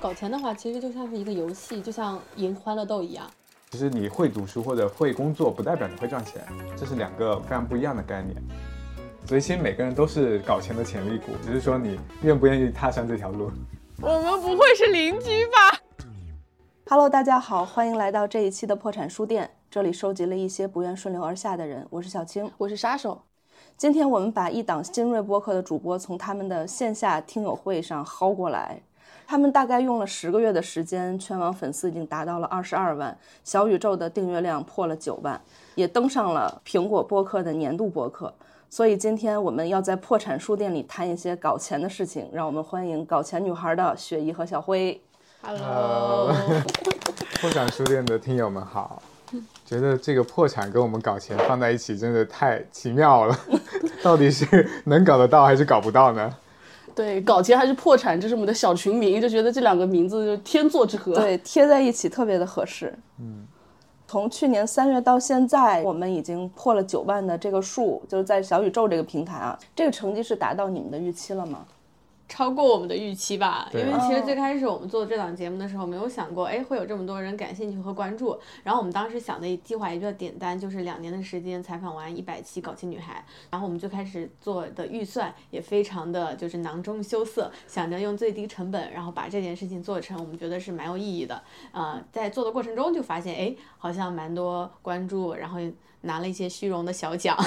搞钱的话，其实就像是一个游戏，就像赢欢乐豆一样。其实你会读书或者会工作，不代表你会赚钱，这是两个非常不一样的概念。所以其实每个人都是搞钱的潜力股，只是说你愿不愿意踏上这条路。我们不会是邻居吧？Hello，大家好，欢迎来到这一期的破产书店，这里收集了一些不愿顺流而下的人。我是小青，我是杀手。今天我们把一档新锐播客的主播从他们的线下听友会上薅过来。他们大概用了十个月的时间，全网粉丝已经达到了二十二万，小宇宙的订阅量破了九万，也登上了苹果播客的年度播客。所以今天我们要在破产书店里谈一些搞钱的事情，让我们欢迎搞钱女孩的雪姨和小辉。Hello，破产书店的听友们好，觉得这个破产跟我们搞钱放在一起真的太奇妙了，到底是能搞得到还是搞不到呢？对，搞钱还是破产，这是我们的小群名，就觉得这两个名字就天作之合。对，贴在一起特别的合适。嗯，从去年三月到现在，我们已经破了九万的这个数，就是在小宇宙这个平台啊，这个成绩是达到你们的预期了吗？超过我们的预期吧，因为其实最开始我们做这档节目的时候，没有想过，哎，会有这么多人感兴趣和关注。然后我们当时想的计划也比较简单，就是两年的时间采访完一百期搞钱女孩，然后我们就开始做的预算也非常的就是囊中羞涩，想着用最低成本，然后把这件事情做成，我们觉得是蛮有意义的。呃，在做的过程中就发现，哎，好像蛮多关注，然后拿了一些虚荣的小奖。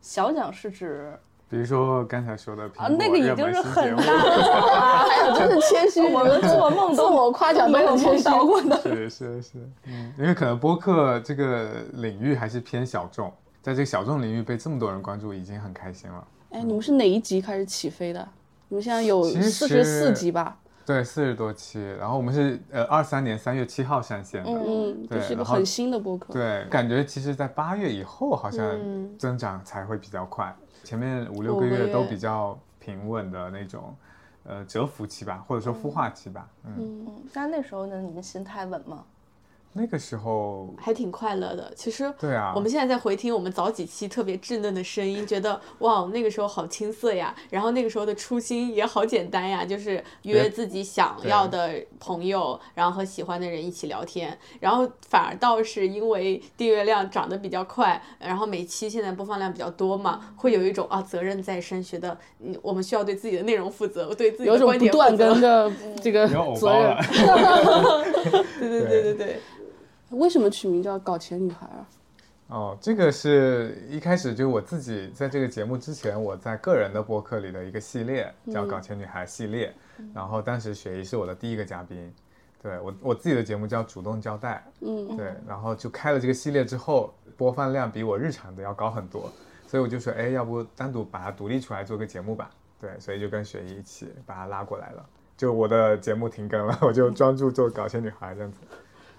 小奖是指？比如说刚才说的啊，那个已经是很大了，还有真是谦虚，我们做梦都我夸奖没有梦到过的。是是是，嗯，因为可能播客这个领域还是偏小众，在这个小众领域被这么多人关注，已经很开心了。哎，你们是哪一集开始起飞的？你们现在有四十四集吧？对，四十多期。然后我们是呃二三年三月七号上线的，嗯，对是一个很新的播客。对，感觉其实在八月以后好像增长才会比较快。前面五六个月都比较平稳的那种，呃，蛰伏期吧，或者说孵化期吧。嗯，但那时候呢，你们心态稳吗？那个时候还挺快乐的，其实对啊，我们现在在回听我们早几期特别稚嫩的声音，觉得哇，那个时候好青涩呀，然后那个时候的初心也好简单呀，就是约自己想要的朋友，然后和喜欢的人一起聊天，然后反而倒是因为订阅量涨得比较快，然后每期现在播放量比较多嘛，会有一种啊责任在身，觉得嗯我们需要对自己的内容负责，对自己的观点负责，有种不断跟着。这个责任，对对对对对。为什么取名叫“搞钱女孩”啊？哦，这个是一开始就我自己在这个节目之前，我在个人的播客里的一个系列，叫“搞钱女孩”系列。然后当时雪姨是我的第一个嘉宾，对我我自己的节目叫“主动交代”，嗯，对。然后就开了这个系列之后，播放量比我日常的要高很多，所以我就说，哎，要不单独把它独立出来做个节目吧？对，所以就跟雪姨一起把它拉过来了。就我的节目停更了，我就专注做“搞钱女孩”这样子。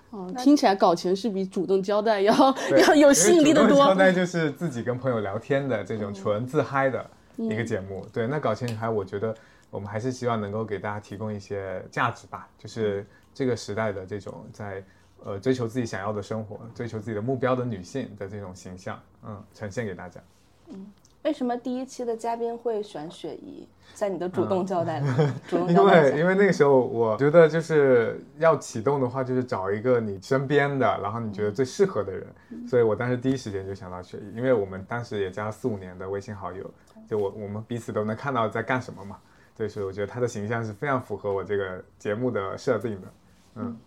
哦，听起来搞钱是比主动交代要 要有吸引力的多。交代就是自己跟朋友聊天的这种纯自嗨的一个节目。对，那搞钱女孩，我觉得我们还是希望能够给大家提供一些价值吧，就是这个时代的这种在呃追求自己想要的生活、追求自己的目标的女性的这种形象，嗯，呈现给大家。嗯。为什么第一期的嘉宾会选雪姨？在你的主动交代，主动因为因为那个时候我觉得就是要启动的话，就是找一个你身边的，然后你觉得最适合的人，所以我当时第一时间就想到雪姨，因为我们当时也加了四五年的微信好友，就我我们彼此都能看到在干什么嘛，对，所以我觉得她的形象是非常符合我这个节目的设定的。嗯，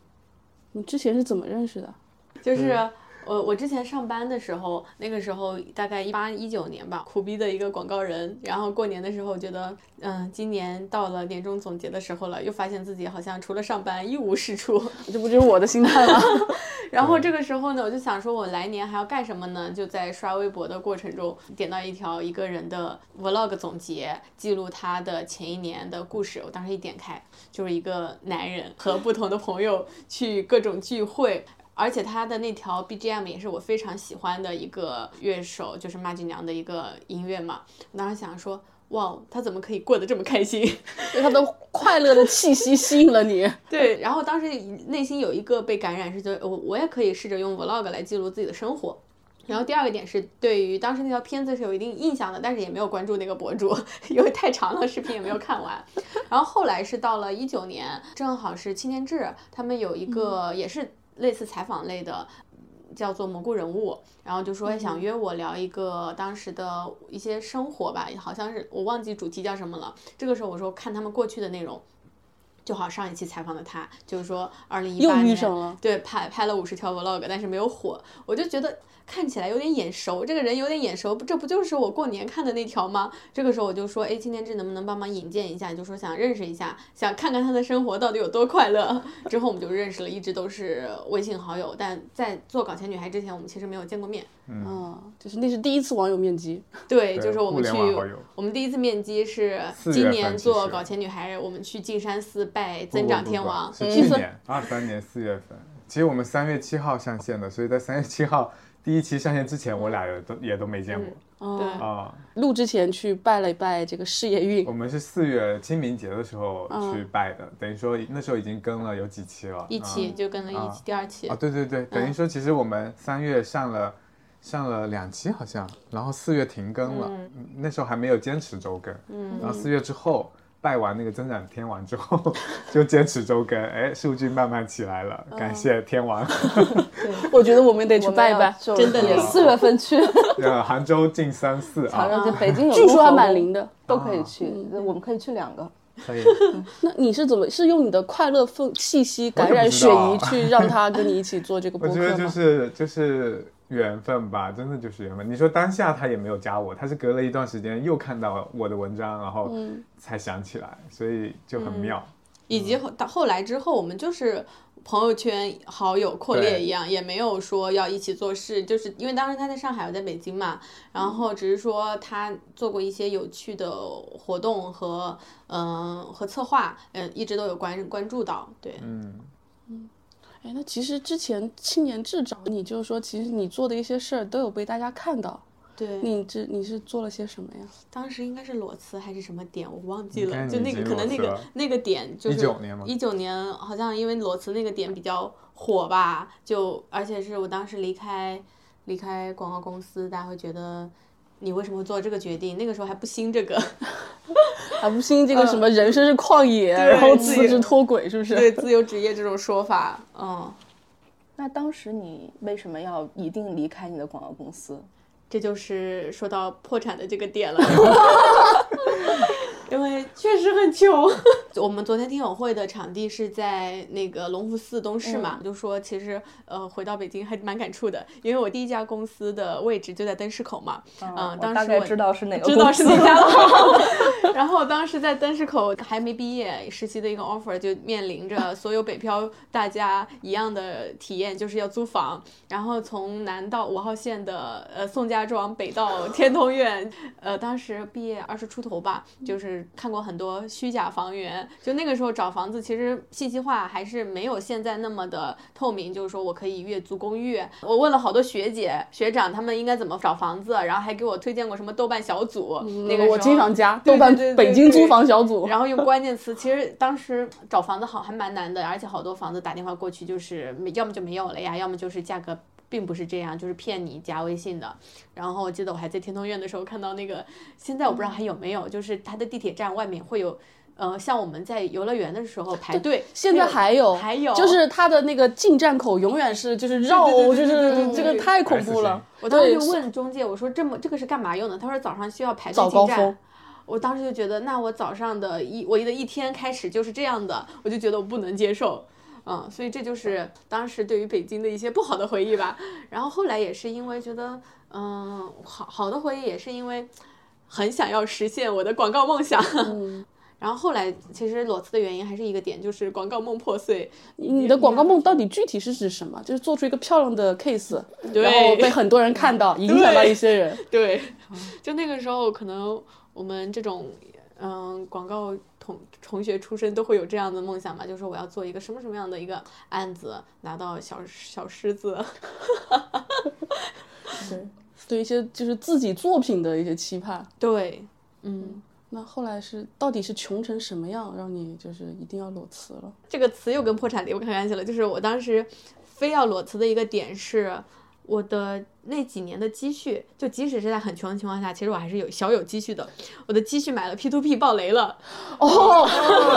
你之前是怎么认识的？就是。我我之前上班的时候，那个时候大概一八一九年吧，苦逼的一个广告人。然后过年的时候觉得，嗯，今年到了年终总结的时候了，又发现自己好像除了上班一无是处，这不就是我的心态吗？然后这个时候呢，我就想说，我来年还要干什么呢？就在刷微博的过程中，点到一条一个人的 vlog 总结，记录他的前一年的故事。我当时一点开，就是一个男人和不同的朋友去各种聚会。而且他的那条 BGM 也是我非常喜欢的一个乐手，就是马锦娘的一个音乐嘛。我当时想说，哇，他怎么可以过得这么开心？他的快乐的气息吸引了你。对，然后当时内心有一个被感染，是觉得我我也可以试着用 Vlog 来记录自己的生活。然后第二个点是对于当时那条片子是有一定印象的，但是也没有关注那个博主，因为太长了，视频也没有看完。然后后来是到了一九年，正好是青年志，他们有一个也是类似采访类的。叫做蘑菇人物，然后就说想约我聊一个当时的一些生活吧，好像是我忘记主题叫什么了。这个时候我说看他们过去的内容，就好上一期采访的他，就是说二零一八年对拍拍了五十条 vlog，但是没有火，我就觉得。看起来有点眼熟，这个人有点眼熟，这不就是我过年看的那条吗？这个时候我就说，哎，青年志能不能帮忙引荐一下？就说想认识一下，想看看他的生活到底有多快乐。之后我们就认识了，一直都是微信好友，但在做搞钱女孩之前，我们其实没有见过面。嗯，就是那是第一次网友面基。对，就是我们去，我们第一次面基是今年做搞钱女孩，我们去径山寺拜增长天王。是去年二三年四月份，其实我们三月七号上线的，所以在三月七号。第一期上线之前，我俩也都也都没见过。对啊，录之前去拜了一拜这个事业运。我们是四月清明节的时候去拜的，等于说那时候已经更了有几期了。一期就更了一期，第二期。啊，对对对，等于说其实我们三月上了上了两期好像，然后四月停更了，那时候还没有坚持周更。嗯。然后四月之后。拜完那个增长天王之后，就坚持周更，哎，数据慢慢起来了，感谢天王。对，我觉得我们得去拜拜，真的，四月份去。呃，杭州进三四啊，北京有，据说还蛮灵的，都可以去，我们可以去两个。可以。那你是怎么是用你的快乐氛气息感染雪姨去让她跟你一起做这个播客吗？我觉得就是就是。缘分吧，真的就是缘分。你说当下他也没有加我，他是隔了一段时间又看到我的文章，然后才想起来，所以就很妙。以及到后来之后，我们就是朋友圈好友扩列一样，也没有说要一起做事，就是因为当时他在上海，我在北京嘛，然后只是说他做过一些有趣的活动和嗯和策划，嗯一直都有关关注到，对，嗯。哎，那其实之前青年志找你，就是说，其实你做的一些事儿都有被大家看到。对，你这你是做了些什么呀？当时应该是裸辞还是什么点，我忘记了。就那个可能那个那个点就是一九年一九年好像因为裸辞那个点比较火吧，就而且是我当时离开离开广告公司，大家会觉得。你为什么会做这个决定？那个时候还不兴这个，还不兴这个什么人生是旷野，然后辞职脱轨，是不是？对，自由职业这种说法，嗯。那当时你为什么要一定离开你的广告公司？这就是说到破产的这个点了。因为确实很穷。我们昨天听友会的场地是在那个隆福寺东市嘛，就说其实呃回到北京还蛮感触的，因为我第一家公司的位置就在灯市口嘛，嗯，当时我知道是哪个，知道是哪家了。然后当时在灯市口还没毕业实习的一个 offer，就面临着 所有北漂大家一样的体验，就是要租房，然后从南到五号线的呃宋家庄，北到天通苑，呃当时毕业二十出头吧，就是。看过很多虚假房源，就那个时候找房子，其实信息化还是没有现在那么的透明。就是说我可以月租公寓，我问了好多学姐学长，他们应该怎么找房子，然后还给我推荐过什么豆瓣小组。那个我经常加豆瓣北京租房小组，然后用关键词。其实当时找房子好还蛮难的，而且好多房子打电话过去就是要么就没有了呀，要么就是价格。并不是这样，就是骗你加微信的。然后我记得我还在天通苑的时候看到那个，现在我不知道还有没有，就是它的地铁站外面会有，呃，像我们在游乐园的时候排队，现在还有，还有，就是它的那个进站口永远是就是绕，就是这个太恐怖了。我当时就问中介，我说这么这个是干嘛用的？他说早上需要排队进站。我当时就觉得，那我早上的一我的一天开始就是这样的，我就觉得我不能接受。嗯，所以这就是当时对于北京的一些不好的回忆吧。然后后来也是因为觉得，嗯，好好的回忆也是因为很想要实现我的广告梦想。然后后来其实裸辞的原因还是一个点，就是广告梦破碎。你的广告梦到底具体是指什么？就是做出一个漂亮的 case，然后被很多人看到，影响到一些人。对，就那个时候可能我们这种嗯广告。同同学出身都会有这样的梦想吧，就是我要做一个什么什么样的一个案子，拿到小小狮子。对，对一些就是自己作品的一些期盼。对，嗯，那后来是到底是穷成什么样，让你就是一定要裸辞了？这个词又跟破产离不开关系了。就是我当时非要裸辞的一个点是。我的那几年的积蓄，就即使是在很穷的情况下，其实我还是有小有积蓄的。我的积蓄买了 P to P 爆雷了，哦，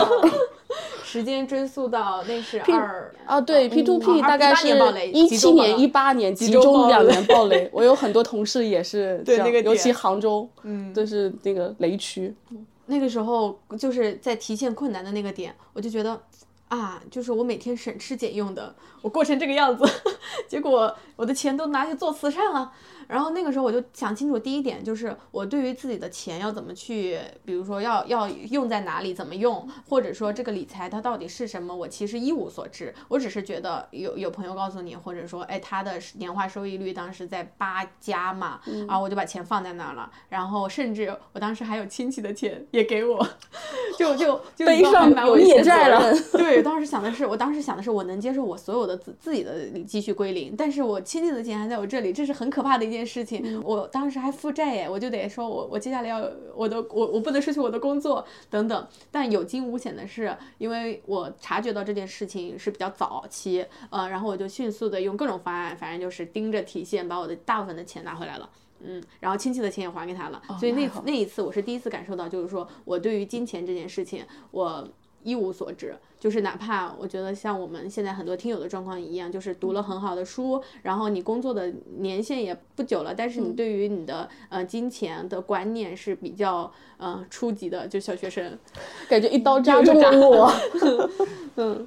时间追溯到那是二啊，对 P to P 大概是一七年、一八年集中两年暴雷。我有很多同事也是 这样，尤其杭州，嗯，都是那个雷区。那个时候就是在提现困难的那个点，我就觉得。啊，就是我每天省吃俭用的，我过成这个样子，结果我的钱都拿去做慈善了。然后那个时候我就想清楚，第一点就是我对于自己的钱要怎么去，比如说要要用在哪里，怎么用，或者说这个理财它到底是什么，我其实一无所知。我只是觉得有有朋友告诉你，或者说哎，他的年化收益率当时在八加嘛，然后我就把钱放在那儿了。然后甚至我当时还有亲戚的钱也给我，就就就背上有孽债了。对，当时想的是，我当时想的是，我能接受我所有的自自己的积蓄归零，但是我亲戚的钱还在我这里，这是很可怕的一。件事情，我当时还负债耶，我就得说，我我接下来要我的我我不能失去我的工作等等。但有惊无险的是，因为我察觉到这件事情是比较早期，呃，然后我就迅速的用各种方案，反正就是盯着提现，把我的大部分的钱拿回来了，嗯，然后亲戚的钱也还给他了。所以那那一次，我是第一次感受到，就是说我对于金钱这件事情，我。一无所知，就是哪怕我觉得像我们现在很多听友的状况一样，就是读了很好的书，然后你工作的年限也不久了，但是你对于你的呃金钱的观念是比较呃初级的，就小学生，感觉一刀扎 中了我。嗯，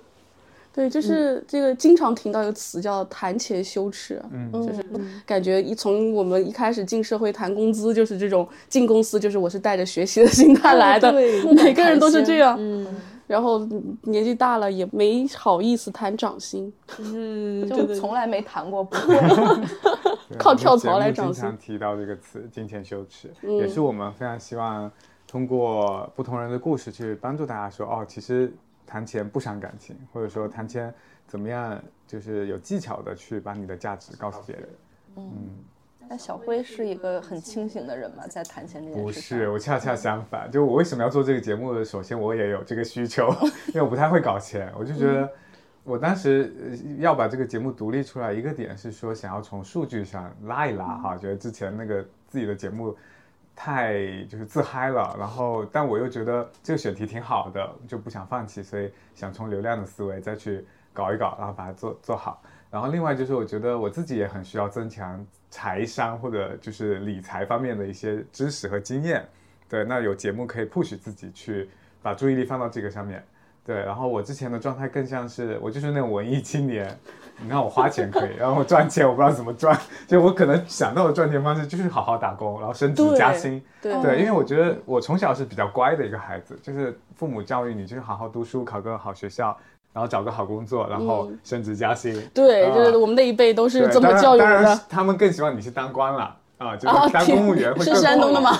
对，就是这个经常听到一个词叫谈钱羞耻，嗯，就是感觉一从我们一开始进社会谈工资，就是这种进公司就是我是带着学习的心态来的，每个人都是这样，嗯。然后年纪大了也没好意思谈涨薪，嗯，就从来没谈过，不会靠跳槽来涨薪。经常提到这个词“金钱羞耻”，也是我们非常希望通过不同人的故事去帮助大家说：哦，其实谈钱不伤感情，或者说谈钱怎么样，就是有技巧的去把你的价值告诉别人。嗯。那小辉是一个很清醒的人嘛？在谈钱这件事？不是，我恰恰相反。就我为什么要做这个节目？首先，我也有这个需求，因为我不太会搞钱。我就觉得，我当时要把这个节目独立出来，一个点是说想要从数据上拉一拉哈。觉得之前那个自己的节目太就是自嗨了，然后但我又觉得这个选题挺好的，就不想放弃，所以想从流量的思维再去搞一搞，然后把它做做好。然后另外就是，我觉得我自己也很需要增强财商或者就是理财方面的一些知识和经验。对，那有节目可以 push 自己去把注意力放到这个上面。对，然后我之前的状态更像是我就是那种文艺青年，你看我花钱可以，然后我赚钱我不知道怎么赚，就我可能想到的赚钱方式就是好好打工，然后升职加薪。对，因为我觉得我从小是比较乖的一个孩子，就是父母教育你就是好好读书，考个好学校。然后找个好工作，然后升职加薪。对，就是我们那一辈都是这么教育的。他们更希望你去当官了啊，就是当公务员会是山东的吗？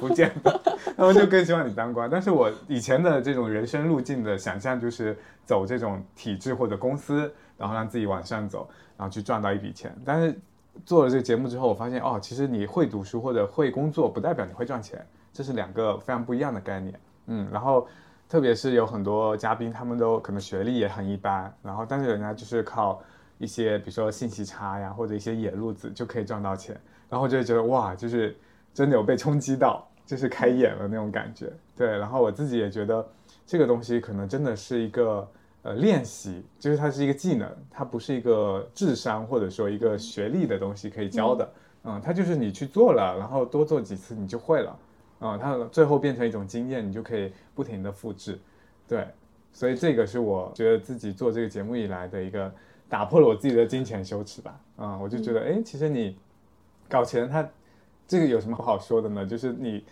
福建的，他们就更希望你当官。但是我以前的这种人生路径的想象就是走这种体制或者公司，然后让自己往上走，然后去赚到一笔钱。但是做了这个节目之后，我发现哦，其实你会读书或者会工作，不代表你会赚钱，这是两个非常不一样的概念。嗯，然后。特别是有很多嘉宾，他们都可能学历也很一般，然后但是人家就是靠一些，比如说信息差呀，或者一些野路子就可以赚到钱，然后就觉得哇，就是真的有被冲击到，就是开眼了那种感觉。对，然后我自己也觉得这个东西可能真的是一个呃练习，就是它是一个技能，它不是一个智商或者说一个学历的东西可以教的，嗯，它就是你去做了，然后多做几次你就会了。啊，它最后变成一种经验，你就可以不停的复制，对，所以这个是我觉得自己做这个节目以来的一个打破了我自己的金钱羞耻吧。啊，我就觉得，哎，其实你搞钱，它这个有什么不好说的呢？就是你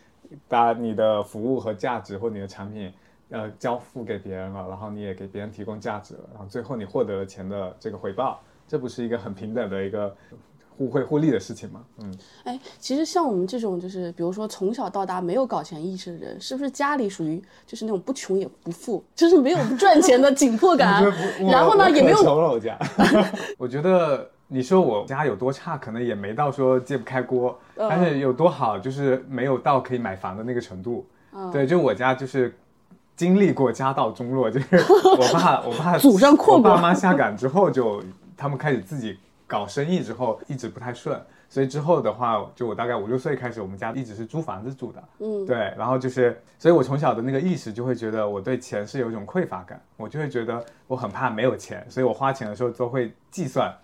把你的服务和价值或你的产品，呃，交付给别人了，然后你也给别人提供价值了，然后最后你获得了钱的这个回报，这不是一个很平等的一个？互惠互利的事情吗，嗯，哎，其实像我们这种，就是比如说从小到大没有搞钱意识的人，是不是家里属于就是那种不穷也不富，就是没有赚钱的紧迫感？然后呢，也没有穷了我家。我觉得你说我家有多差，可能也没到说揭不开锅，但是有多好，就是没有到可以买房的那个程度。对，就我家就是经历过家道中落，就是 我爸我爸祖上阔我，爸妈下岗之后就他们开始自己。搞生意之后一直不太顺，所以之后的话，就我大概五六岁开始，我们家一直是租房子住的，嗯，对，然后就是，所以我从小的那个意识就会觉得我对钱是有一种匮乏感，我就会觉得我很怕没有钱，所以我花钱的时候都会计算，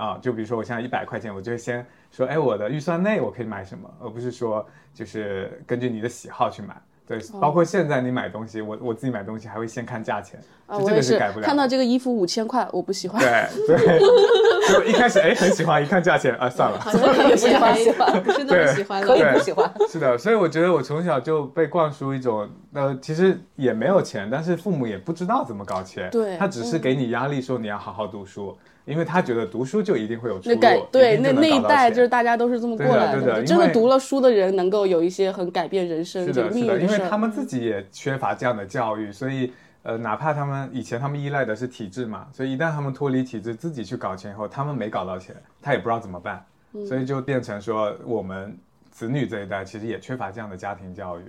啊，就比如说我现在一百块钱，我就会先说，哎，我的预算内我可以买什么，而不是说就是根据你的喜好去买。对，包括现在你买东西，我我自己买东西还会先看价钱，这个是改不了。看到这个衣服五千块，我不喜欢。对 对，就一开始哎很喜欢，一看价钱啊算了，好像不喜欢，不是那么喜欢，可以不喜欢。是的，所以我觉得我从小就被灌输一种，呃，其实也没有钱，但是父母也不知道怎么搞钱，对，他只是给你压力说你要好好读书。因为他觉得读书就一定会有出路，对，那那一代就是大家都是这么过来的，真的读了书的人能够有一些很改变人生这个命运因为他们自己也缺乏这样的教育，所以呃，哪怕他们以前他们依赖的是体制嘛，所以一旦他们脱离体制，自己去搞钱以后，他们没搞到钱，他也不知道怎么办，所以就变成说我们子女这一代其实也缺乏这样的家庭教育。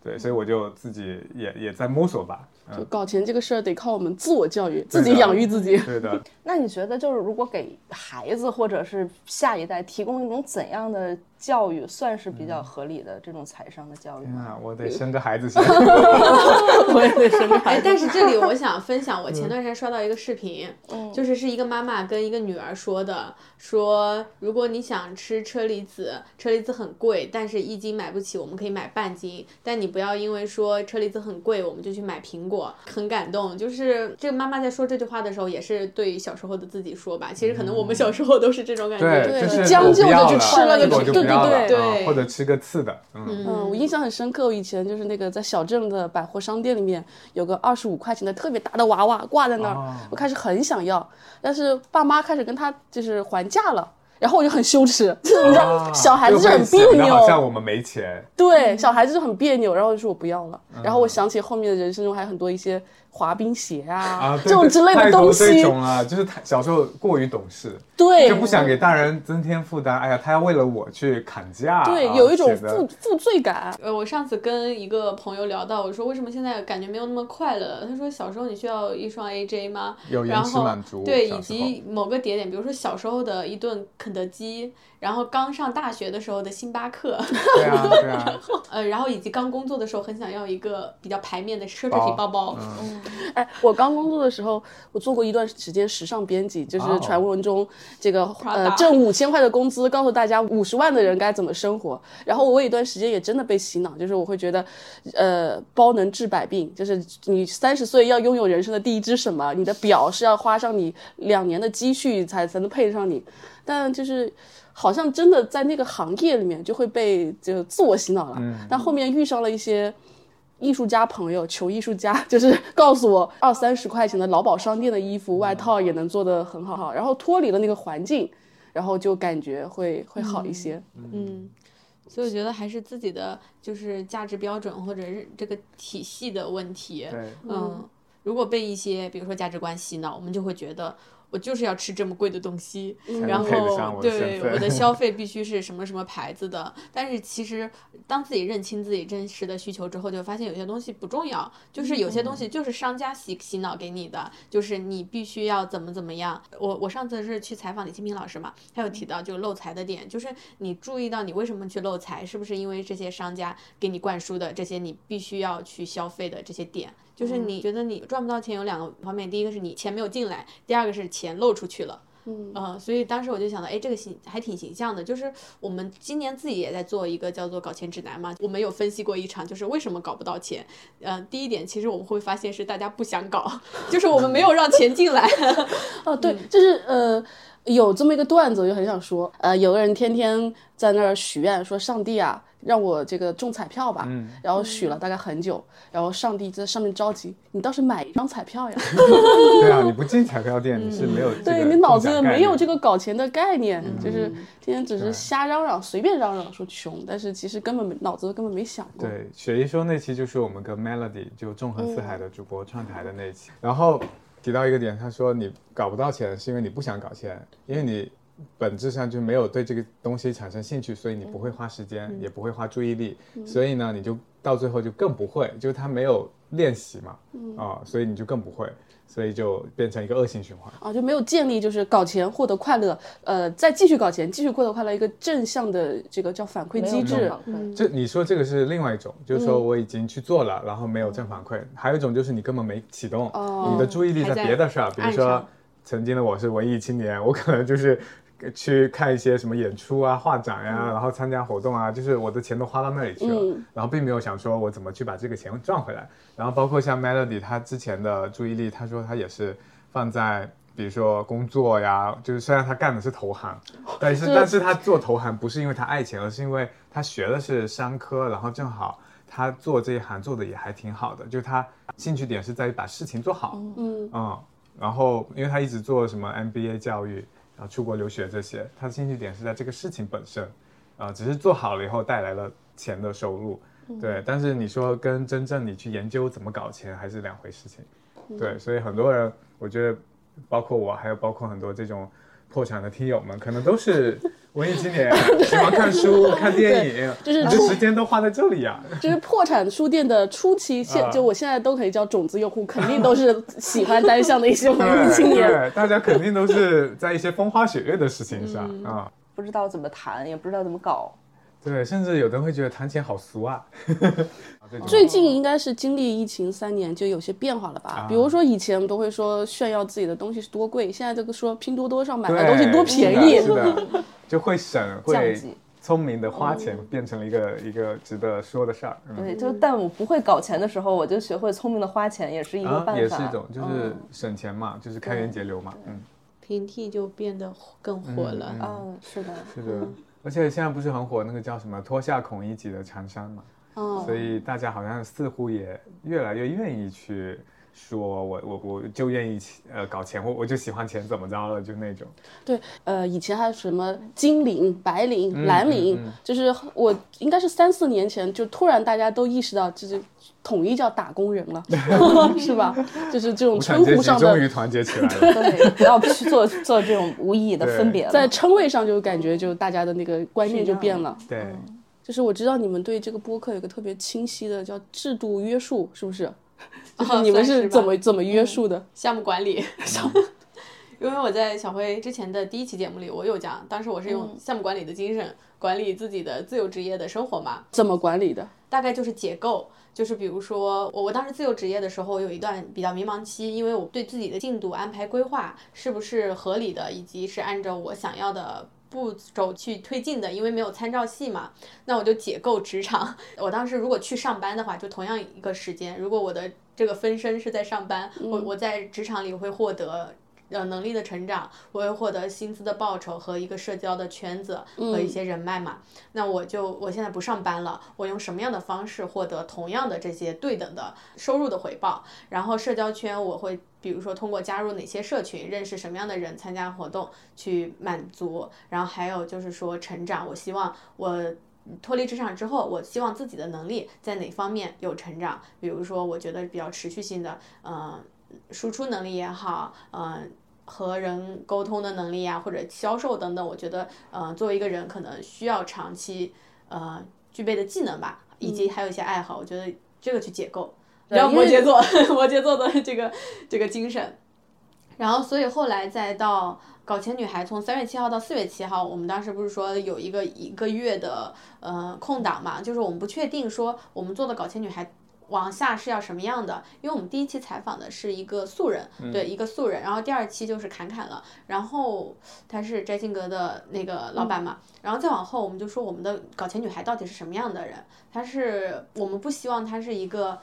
对，所以我就自己也也在摸索吧。就搞钱这个事儿得靠我们自我教育，自己养育自己。对的。那你觉得，就是如果给孩子或者是下一代提供一种怎样的？教育算是比较合理的这种财商的教育啊，我得生个孩子先，我也得生个孩子。但是这里我 想分享，我前段时间刷到一个视频，就是是一个妈妈跟一个女儿说的，说如果你想吃车厘子，车厘子很贵，但是一斤买不起，我们可以买半斤，但你不要因为说车厘子很贵，我们就去买苹果。很感动，就是这个妈妈在说这句话的时候，也是对小时候的自己说吧。其实可能我们小时候都是这种感觉，对，将就着去吃了个对。对对，或者吃个次的，嗯嗯，我印象很深刻，我以前就是那个在小镇的百货商店里面有个二十五块钱的特别大的娃娃挂在那儿，我开始很想要，但是爸妈开始跟他就是还价了，然后我就很羞耻，你知道，小孩子就很别扭，好像我们没钱，对，小孩子就很别扭，然后就说我不要了，然后我想起后面的人生中还有很多一些。滑冰鞋啊，这种之类的东西，这种啊，就是他小时候过于懂事，对，就不想给大人增添负担。哎呀，他要为了我去砍价，对，有一种负负罪感。呃，我上次跟一个朋友聊到，我说为什么现在感觉没有那么快乐？他说小时候你需要一双 AJ 吗？有延迟满足。对，以及某个节点，比如说小时候的一顿肯德基。然后刚上大学的时候的星巴克，对啊，对啊。然后呃，然后以及刚工作的时候很想要一个比较牌面的奢侈品包包。嗯。哎，我刚工作的时候，我做过一段时间时尚编辑，就是传闻中这个呃挣五千块的工资，告诉大家五十万的人该怎么生活。然后我有一段时间也真的被洗脑，就是我会觉得，呃，包能治百病，就是你三十岁要拥有人生的第一支什么，你的表是要花上你两年的积蓄才才能配得上你，但就是。好像真的在那个行业里面就会被就自我洗脑了，但后面遇上了一些艺术家朋友，求艺术家，就是告诉我二三十块钱的劳保商店的衣服外套也能做得很好，好，然后脱离了那个环境，然后就感觉会会好一些。嗯，所以我觉得还是自己的就是价值标准或者是这个体系的问题。嗯，如果被一些比如说价值观洗脑，我们就会觉得。我就是要吃这么贵的东西，然后对我的 消费必须是什么什么牌子的。但是其实当自己认清自己真实的需求之后，就发现有些东西不重要，就是有些东西就是商家洗洗脑给你的，就是你必须要怎么怎么样。我我上次是去采访李清平老师嘛，他有提到就漏财的点，就是你注意到你为什么去漏财，是不是因为这些商家给你灌输的这些你必须要去消费的这些点？就是你觉得你赚不到钱有两个方面，第一个是你钱没有进来，第二个是钱漏出去了。嗯，所以当时我就想到，哎，这个形还挺形象的。就是我们今年自己也在做一个叫做搞钱指南嘛，我们有分析过一场，就是为什么搞不到钱。嗯，第一点其实我们会发现是大家不想搞，就是我们没有让钱进来。哦，对，就是呃。有这么一个段子，我就很想说，呃，有个人天天在那儿许愿，说上帝啊，让我这个中彩票吧，嗯，然后许了大概很久，然后上帝在上面着急，你倒是买一张彩票呀，对啊，你不进彩票店，你是没有，对你脑子没有这个搞钱的概念，就是天天只是瞎嚷嚷，随便嚷嚷说穷，但是其实根本没脑子根本没想过。对，雪姨说那期就是我们跟 Melody 就纵横四海的主播串台的那期，然后。提到一个点，他说你搞不到钱是因为你不想搞钱，因为你本质上就没有对这个东西产生兴趣，所以你不会花时间，也不会花注意力，所以呢，你就。到最后就更不会，就是他没有练习嘛，啊，所以你就更不会。所以就变成一个恶性循环啊，就没有建立就是搞钱获得快乐，呃，再继续搞钱，继续获得快乐一个正向的这个叫反馈机制。这你说这个是另外一种，就是说我已经去做了，然后没有正反馈。还有一种就是你根本没启动，你的注意力在别的事儿，比如说曾经的我是文艺青年，我可能就是。去看一些什么演出啊、画展呀，然后参加活动啊，就是我的钱都花到那里去了，然后并没有想说我怎么去把这个钱赚回来。然后包括像 Melody，他之前的注意力，他说他也是放在比如说工作呀，就是虽然他干的是投行，但是但是他做投行不是因为他爱钱，而是因为他学的是商科，然后正好他做这一行做的也还挺好的，就是他兴趣点是在于把事情做好，嗯嗯，然后因为他一直做什么 MBA 教育。然后出国留学这些，他的兴趣点是在这个事情本身，啊，只是做好了以后带来了钱的收入，对。但是你说跟真正你去研究怎么搞钱还是两回事情，对。所以很多人，我觉得，包括我，还有包括很多这种破产的听友们，可能都是。文艺青年喜欢看书、看电影，就是你的时间都花在这里呀。就是破产书店的初期，现就我现在都可以叫种子用户，肯定都是 喜欢单向的一些文艺青年。对，大家肯定都是在一些风花雪月的事情上啊，不知道怎么谈，也不知道怎么搞。对，甚至有的人会觉得谈钱好俗啊。最近应该是经历疫情三年，就有些变化了吧？比如说以前我们都会说炫耀自己的东西是多贵，现在这个说拼多多上买的东西多便宜，是的，就会省，会聪明的花钱，变成了一个一个值得说的事儿。对，就但我不会搞钱的时候，我就学会聪明的花钱，也是一个办法，也是一种，就是省钱嘛，就是开源节流嘛。嗯，平替就变得更火了。嗯，是的，是的。而且现在不是很火那个叫什么脱下孔乙己的长衫嘛，所以大家好像似乎也越来越愿意去说，我我我就愿意呃搞钱，我我就喜欢钱，怎么着了就那种。对，呃，以前还有什么金领、白领、蓝领，就是我应该是三四年前就突然大家都意识到，就是统一叫打工人了，是吧？就是这种称呼上的终于团结起来了，对，不要去做做这种无意义的分别了。在称谓上就感觉就大家的那个观念就变了，对。就是我知道你们对这个播客有个特别清晰的叫制度约束，是不是？就是你们是怎么怎么约束的？项目管理。因为我在小辉之前的第一期节目里，我有讲，当时我是用项目管理的精神管理自己的自由职业的生活嘛。怎么管理的？大概就是解构，就是比如说我我当时自由职业的时候，有一段比较迷茫期，因为我对自己的进度安排规划是不是合理的，以及是按照我想要的。步骤去推进的，因为没有参照系嘛，那我就解构职场。我当时如果去上班的话，就同样一个时间，如果我的这个分身是在上班，我我在职场里会获得。呃，能力的成长，我会获得薪资的报酬和一个社交的圈子和一些人脉嘛。那我就我现在不上班了，我用什么样的方式获得同样的这些对等的收入的回报？然后社交圈我会比如说通过加入哪些社群，认识什么样的人，参加活动去满足。然后还有就是说成长，我希望我脱离职场之后，我希望自己的能力在哪方面有成长？比如说我觉得比较持续性的，嗯。输出能力也好，嗯，和人沟通的能力呀，或者销售等等，我觉得，嗯，作为一个人可能需要长期，呃，具备的技能吧，以及还有一些爱好，我觉得这个去解构，然后摩羯座，摩羯座的这个这个精神，然后所以后来再到搞钱女孩，从三月七号到四月七号，我们当时不是说有一个一个月的呃空档嘛，就是我们不确定说我们做的搞钱女孩。往下是要什么样的？因为我们第一期采访的是一个素人，对一个素人，然后第二期就是侃侃了，然后他是摘星阁的那个老板嘛，然后再往后我们就说我们的搞钱女孩到底是什么样的人？他是我们不希望她是一个。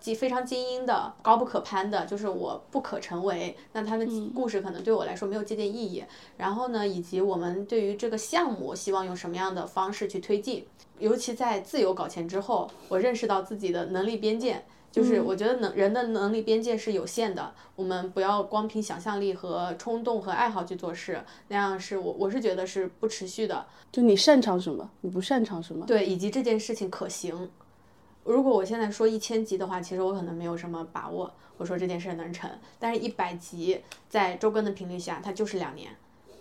既非常精英的、高不可攀的，就是我不可成为。那他的故事可能对我来说没有借鉴意义。然后呢，以及我们对于这个项目希望用什么样的方式去推进？尤其在自由搞钱之后，我认识到自己的能力边界，就是我觉得能人的能力边界是有限的。我们不要光凭想象力和冲动和爱好去做事，那样是我我是觉得是不持续的。就你擅长什么，你不擅长什么？对，以及这件事情可行。如果我现在说一千集的话，其实我可能没有什么把握。我说这件事能成，但是一百集在周更的频率下，它就是两年，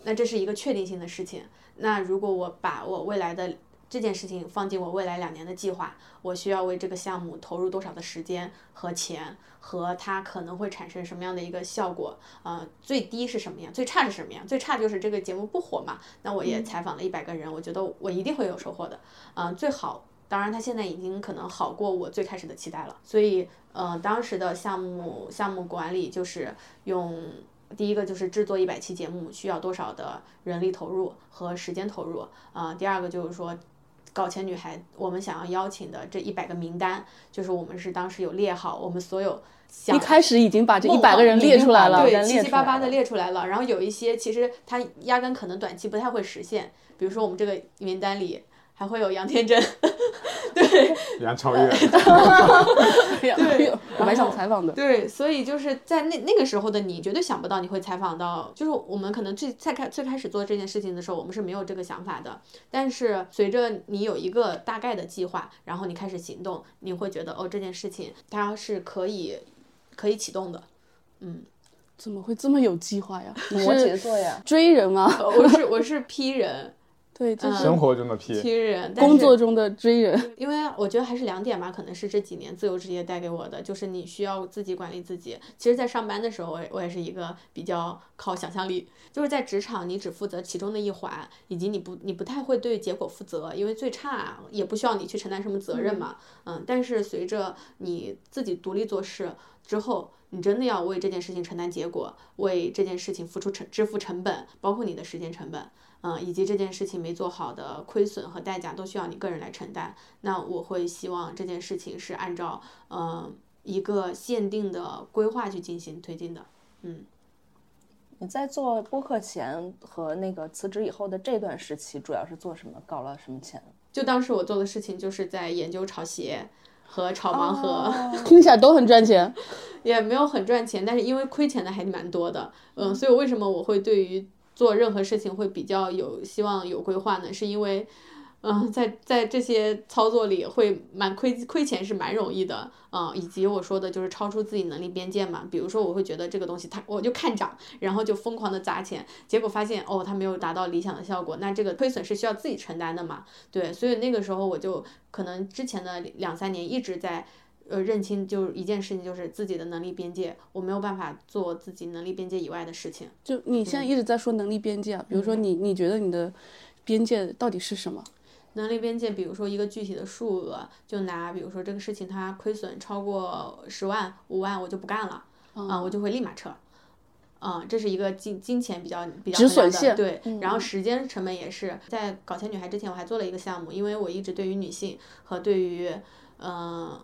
那这是一个确定性的事情。那如果我把我未来的这件事情放进我未来两年的计划，我需要为这个项目投入多少的时间和钱，和它可能会产生什么样的一个效果？呃，最低是什么样？最差是什么样？最差就是这个节目不火嘛。那我也采访了一百个人，我觉得我一定会有收获的。嗯，最好，当然他现在已经可能好过我最开始的期待了。所以，呃，当时的项目项目管理就是用。第一个就是制作一百期节目需要多少的人力投入和时间投入啊？第二个就是说，搞钱女孩我们想要邀请的这一百个名单，就是我们是当时有列好，我们所有想一开始已经把这一百个人列出来了，对，七七八八的列出来了。然后有一些其实他压根可能短期不太会实现，比如说我们这个名单里。还会有杨天真，对，杨超越 对，我蛮想采访的。对，所以就是在那那个时候的你，绝对想不到你会采访到，就是我们可能最在开最开始做这件事情的时候，我们是没有这个想法的。但是随着你有一个大概的计划，然后你开始行动，你会觉得哦，这件事情它是可以可以启动的。嗯，怎么会这么有计划呀？摩羯座呀，追人吗？我是我是 P 人。对，就是生活中的 P，人，工作中的追人。因为我觉得还是两点吧，可能是这几年自由职业带给我的，就是你需要自己管理自己。其实，在上班的时候，我我也是一个比较靠想象力，就是在职场，你只负责其中的一环，以及你不你不太会对结果负责，因为最差也不需要你去承担什么责任嘛。嗯，但是随着你自己独立做事之后，你真的要为这件事情承担结果，为这件事情付出成支付成本，包括你的时间成本。嗯，以及这件事情没做好的亏损和代价都需要你个人来承担。那我会希望这件事情是按照嗯一个限定的规划去进行推进的。嗯，你在做播客前和那个辞职以后的这段时期，主要是做什么？搞了什么钱？就当时我做的事情就是在研究炒鞋和炒盲盒，听起来都很赚钱，也没有很赚钱，但是因为亏钱的还蛮多的。嗯，所以为什么我会对于做任何事情会比较有希望有规划呢，是因为，嗯，在在这些操作里会蛮亏亏钱是蛮容易的，嗯，以及我说的就是超出自己能力边界嘛。比如说我会觉得这个东西它我就看涨，然后就疯狂的砸钱，结果发现哦它没有达到理想的效果，那这个亏损是需要自己承担的嘛。对，所以那个时候我就可能之前的两三年一直在。呃，认清就是一件事情，就是自己的能力边界，我没有办法做自己能力边界以外的事情。就你现在一直在说能力边界啊，比如说你你觉得你的边界到底是什么？能力边界，比如说一个具体的数额，就拿比如说这个事情它亏损超过十万、五万，我就不干了，啊，我就会立马撤。嗯，这是一个金金钱比较比较重要的，对，然后时间成本也是。在搞钱女孩之前，我还做了一个项目，因为我一直对于女性和对于嗯。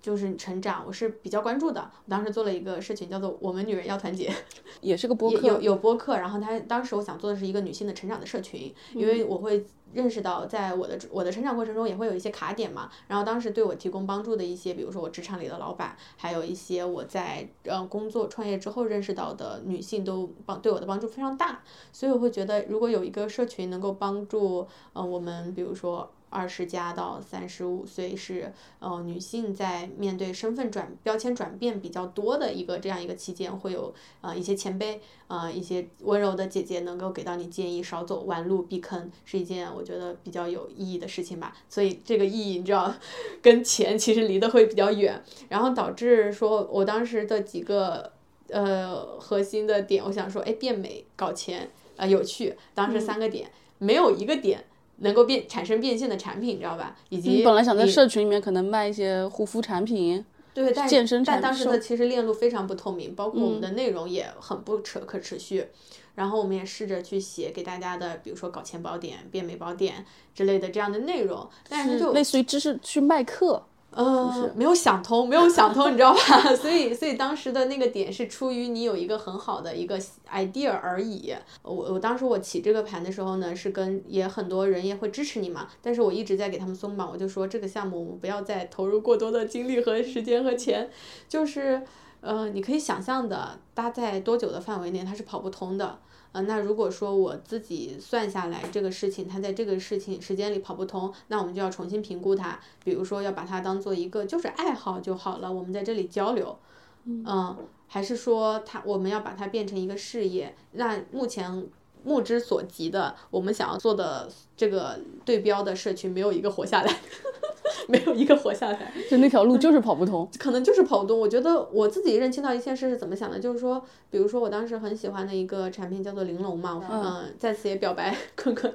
就是成长，我是比较关注的。我当时做了一个社群，叫做“我们女人要团结 ”，也是个播客，有有播客。然后他当时我想做的是一个女性的成长的社群，因为我会认识到，在我的我的成长过程中也会有一些卡点嘛。然后当时对我提供帮助的一些，比如说我职场里的老板，还有一些我在呃工作创业之后认识到的女性，都帮对我的帮助非常大。所以我会觉得，如果有一个社群能够帮助呃我们，比如说。二十加到三十五岁是呃女性在面对身份转标签转变比较多的一个这样一个期间，会有呃一些前辈呃一些温柔的姐姐能够给到你建议，少走弯路避坑，是一件我觉得比较有意义的事情吧。所以这个意义你知道，跟钱其实离得会比较远，然后导致说我当时的几个呃核心的点，我想说哎变美搞钱啊有趣，当时三个点没有一个点。能够变产生变现的产品，你知道吧？以及你本来想在社群里面可能卖一些护肤产品，对，健身产品，但当时的其实链路非常不透明，包括我们的内容也很不扯可持续。然后我们也试着去写给大家的，比如说搞钱宝典、变美宝典之类的这样的内容，但是就类似于知识去卖课。嗯，没有想通，没有想通，你知道吧？所以，所以当时的那个点是出于你有一个很好的一个 idea 而已。我我当时我起这个盘的时候呢，是跟也很多人也会支持你嘛，但是我一直在给他们松绑，我就说这个项目我们不要再投入过多的精力和时间和钱，就是，呃，你可以想象的搭在多久的范围内它是跑不通的。呃，那如果说我自己算下来这个事情，它在这个事情时间里跑不通，那我们就要重新评估它。比如说，要把它当做一个就是爱好就好了，我们在这里交流，嗯，还是说它我们要把它变成一个事业？那目前目之所及的，我们想要做的这个对标的社群，没有一个活下来，没有一个活下来，就那条路就是跑不通，可能就是跑不通。我觉得我自己认清到一件事是怎么想的，就是说，比如说我当时很喜欢的一个产品叫做玲珑嘛，嗯，在此也表白困困，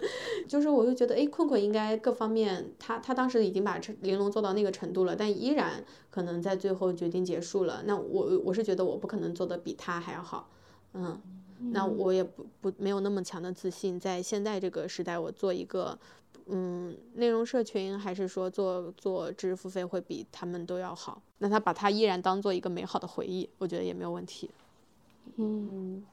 就是我就觉得，哎，困困应该各方面，他他当时已经把玲珑做到那个程度了，但依然可能在最后决定结束了。那我我是觉得我不可能做的比他还要好，嗯。那我也不不没有那么强的自信，在现在这个时代，我做一个嗯内容社群，还是说做做知识付费，会比他们都要好。那他把它依然当做一个美好的回忆，我觉得也没有问题。嗯。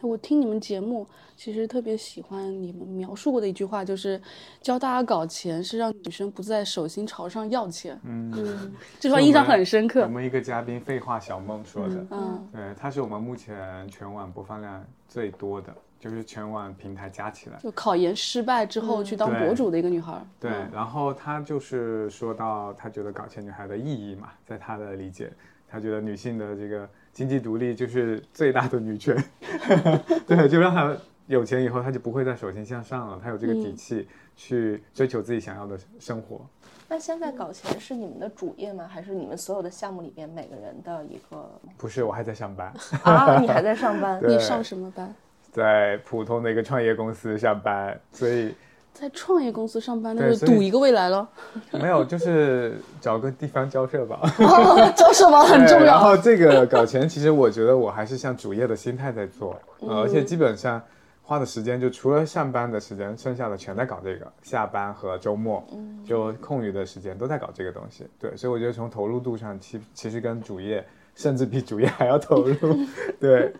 我听你们节目，其实特别喜欢你们描述过的一句话，就是教大家搞钱是让女生不在手心朝上要钱。嗯，这句话印象很深刻。我们一个嘉宾废话小梦说的，嗯，对，她是我们目前全网播放量最多的，就是全网平台加起来。就考研失败之后去当博主的一个女孩。对，然后她就是说到，她觉得搞钱女孩的意义嘛，在她的理解，她觉得女性的这个。经济独立就是最大的女权，对，就让他有钱以后，他就不会再手心向上了，他有这个底气去追求自己想要的生活。那现在搞钱是你们的主业吗？还是你们所有的项目里边每个人的一个？不是，我还在上班 啊！你还在上班？你上什么班？在普通的一个创业公司上班，所以。在创业公司上班，那就赌一个未来了。没有，就是找个地方交社保。交社保很重要。然后这个搞钱，其实我觉得我还是像主业的心态在做，而且基本上花的时间就除了上班的时间，剩下的全在搞这个。下班和周末，就空余的时间都在搞这个东西。对，所以我觉得从投入度上，其其实跟主业甚至比主业还要投入。对，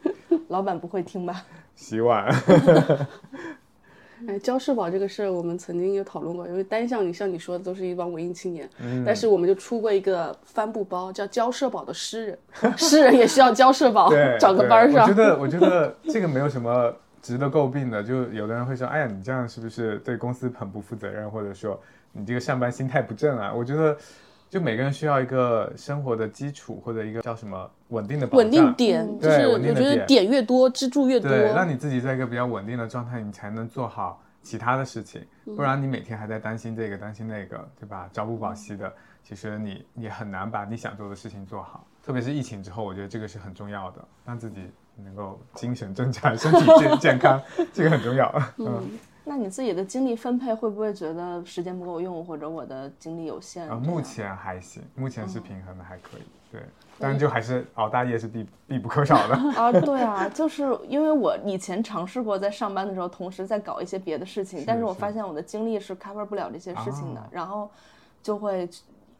老板不会听吧？希望。哎，交社保这个事儿，我们曾经有讨论过。因为单向，你像你说的，都是一帮文艺青年。嗯。但是我们就出过一个帆布包，叫交社保的诗人，诗人也需要交社保，找个班上。我觉得，我觉得这个没有什么值得诟病的。就有的人会说，哎呀，你这样是不是对公司很不负责任？或者说你这个上班心态不正啊？我觉得，就每个人需要一个生活的基础，或者一个叫什么稳定的稳定点。对，我觉得点越多，支柱越多。对，让你自己在一个比较稳定的状态，你才能做好。其他的事情，不然你每天还在担心这个担心那个，对吧？朝不保夕的，其实你你很难把你想做的事情做好。特别是疫情之后，我觉得这个是很重要的，让自己能够精神正常、身体健 健康，这个很重要。嗯，那你自己的精力分配会不会觉得时间不够用，或者我的精力有限？啊，目前还行，目前是平衡的，还可以。对。但是就还是熬大夜是必必不可少的 啊！对啊，就是因为我以前尝试过在上班的时候同时在搞一些别的事情，但是我发现我的精力是 cover 不了这些事情的，然后就会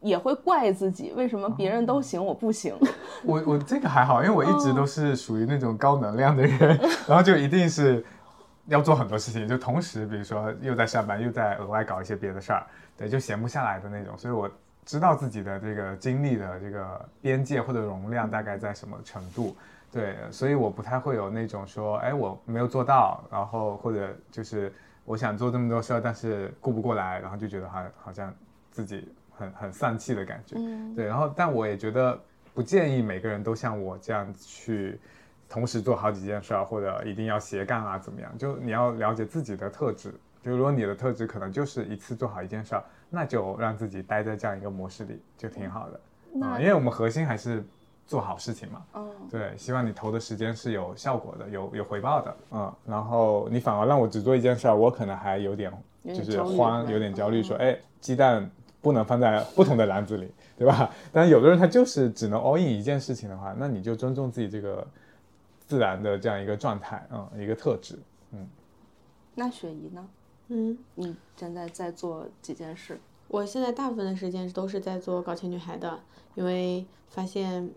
也会怪自己，为什么别人都行我不行？我我这个还好，因为我一直都是属于那种高能量的人，然后就一定是要做很多事情，就同时比如说又在上班又在额外搞一些别的事儿，对，就闲不下来的那种，所以我。知道自己的这个精力的这个边界或者容量大概在什么程度，对，所以我不太会有那种说，哎，我没有做到，然后或者就是我想做这么多事儿，但是顾不过来，然后就觉得好好像自己很很丧气的感觉，对，然后但我也觉得不建议每个人都像我这样去同时做好几件事儿，或者一定要斜杠啊怎么样？就你要了解自己的特质，就如果你的特质可能就是一次做好一件事儿。那就让自己待在这样一个模式里，就挺好的啊，因为我们核心还是做好事情嘛。嗯，对，希望你投的时间是有效果的，有有回报的。嗯，然后你反而让我只做一件事儿，我可能还有点就是慌，有点焦虑，说，哎，鸡蛋不能放在不同的篮子里，对吧？但有的人他就是只能 all in 一件事情的话，那你就尊重自己这个自然的这样一个状态，嗯，一个特质。嗯，那雪姨呢？嗯，你现在在做几件事？我现在大部分的时间都是在做搞钱女孩的，因为发现。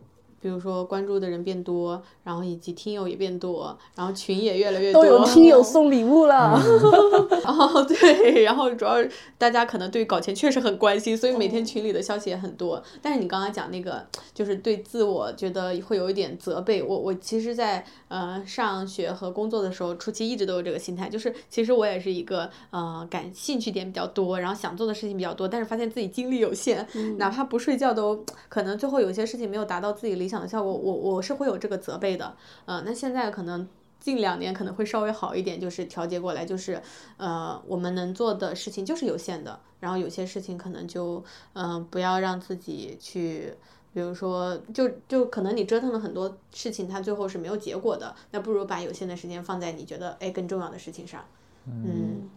比如说关注的人变多，然后以及听友也变多，然后群也越来越多，都有听友 送礼物了。哦，对，然后主要大家可能对搞钱确实很关心，所以每天群里的消息也很多。但是你刚刚讲那个，就是对自我觉得会有一点责备。我我其实，在呃上学和工作的时候，初期一直都有这个心态，就是其实我也是一个呃感兴趣点比较多，然后想做的事情比较多，但是发现自己精力有限，哪怕不睡觉都可能最后有些事情没有达到自己理。理效果，我我是会有这个责备的，呃，那现在可能近两年可能会稍微好一点，就是调节过来，就是呃，我们能做的事情就是有限的，然后有些事情可能就嗯，不要让自己去。比如说，就就可能你折腾了很多事情，它最后是没有结果的，那不如把有限的时间放在你觉得哎更重要的事情上。嗯，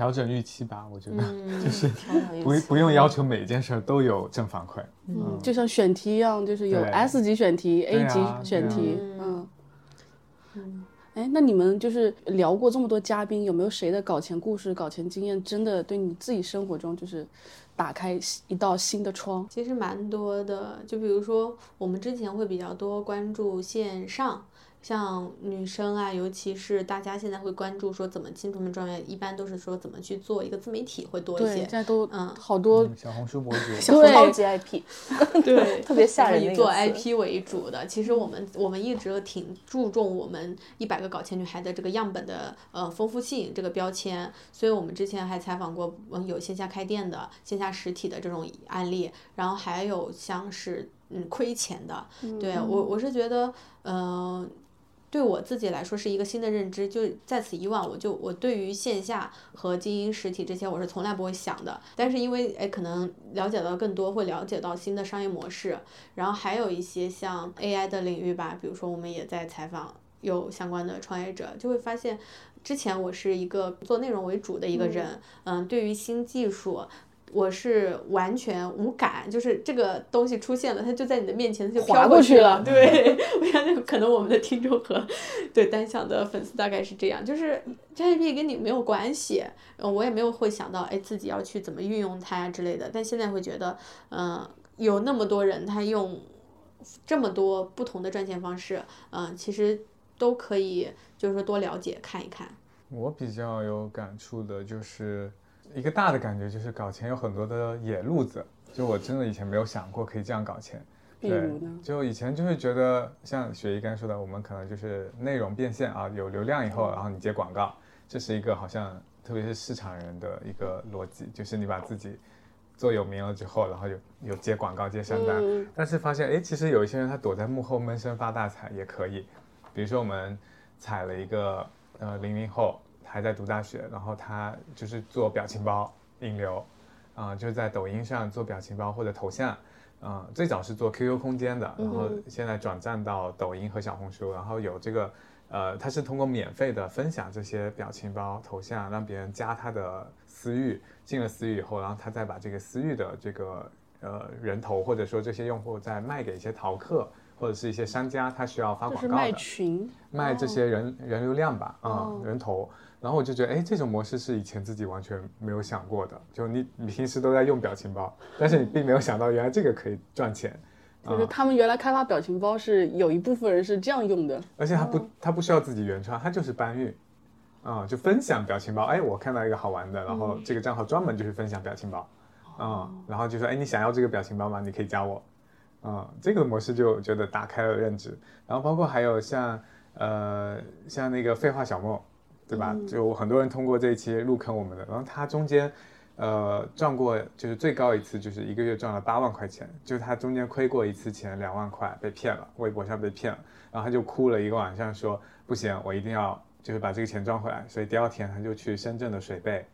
调整预期吧，我觉得 就是不不用要求每件事都有正反馈。嗯，就像选题一样，就是有 S 级选题、A 级选题。嗯嗯。哎，那你们就是聊过这么多嘉宾，有没有谁的搞钱故事、搞钱经验真的对你自己生活中就是？打开一道新的窗，其实蛮多的。就比如说，我们之前会比较多关注线上。像女生啊，尤其是大家现在会关注说怎么进这么专业，一般都是说怎么去做一个自媒体会多一些。现在都嗯好多小红书博主，超级 IP，对，特别吓人。以做 IP 为主的，其实我们我们一直挺注重我们一百个搞钱女孩的这个样本的呃丰富性这个标签，所以我们之前还采访过嗯有线下开店的、线下实体的这种案例，然后还有像是嗯亏钱的，对我我是觉得嗯。对我自己来说是一个新的认知，就在此以往，我就我对于线下和经营实体这些，我是从来不会想的。但是因为哎，可能了解到更多，会了解到新的商业模式，然后还有一些像 AI 的领域吧，比如说我们也在采访有相关的创业者，就会发现，之前我是一个做内容为主的一个人，嗯，对于新技术。我是完全无感，就是这个东西出现了，它就在你的面前，它就划过去了。对，我想可能我们的听众和对单向的粉丝大概是这样，就是 GPT 跟你没有关系，嗯，我也没有会想到，哎，自己要去怎么运用它呀之类的。但现在会觉得，嗯，有那么多人他用这么多不同的赚钱方式，嗯，其实都可以，就是说多了解看一看。我比较有感触的就是。一个大的感觉就是搞钱有很多的野路子，就我真的以前没有想过可以这样搞钱。对，就以前就会觉得像雪姨刚才说的，我们可能就是内容变现啊，有流量以后，然后你接广告，这是一个好像特别是市场人的一个逻辑，就是你把自己做有名了之后，然后有有接广告接商单。但是发现哎，其实有一些人他躲在幕后闷声发大财也可以，比如说我们采了一个呃零零后。还在读大学，然后他就是做表情包引流，啊，就是在抖音上做表情包或者头像，嗯，最早是做 QQ 空间的，然后现在转战到抖音和小红书，然后有这个，呃，他是通过免费的分享这些表情包头像，让别人加他的私域，进了私域以后，然后他再把这个私域的这个呃人头或者说这些用户再卖给一些淘客。或者是一些商家，他需要发广告的，卖群，卖这些人人流量吧，啊，人头。然后我就觉得，哎，这种模式是以前自己完全没有想过的。就你你平时都在用表情包，但是你并没有想到原来这个可以赚钱。就是他们原来开发表情包是有一部分人是这样用的，而且他不他不需要自己原创，他就是搬运，啊，就分享表情包。哎，我看到一个好玩的，然后这个账号专门就是分享表情包，啊，然后就说，哎，你想要这个表情包吗？你可以加我。嗯，这个模式就觉得打开了认知，然后包括还有像呃像那个废话小莫，对吧？就很多人通过这一期入坑我们的，然后他中间呃赚过就是最高一次就是一个月赚了八万块钱，就是他中间亏过一次钱两万块被骗了，微博上被骗了，然后他就哭了一个晚上说不行，我一定要就是把这个钱赚回来，所以第二天他就去深圳的水贝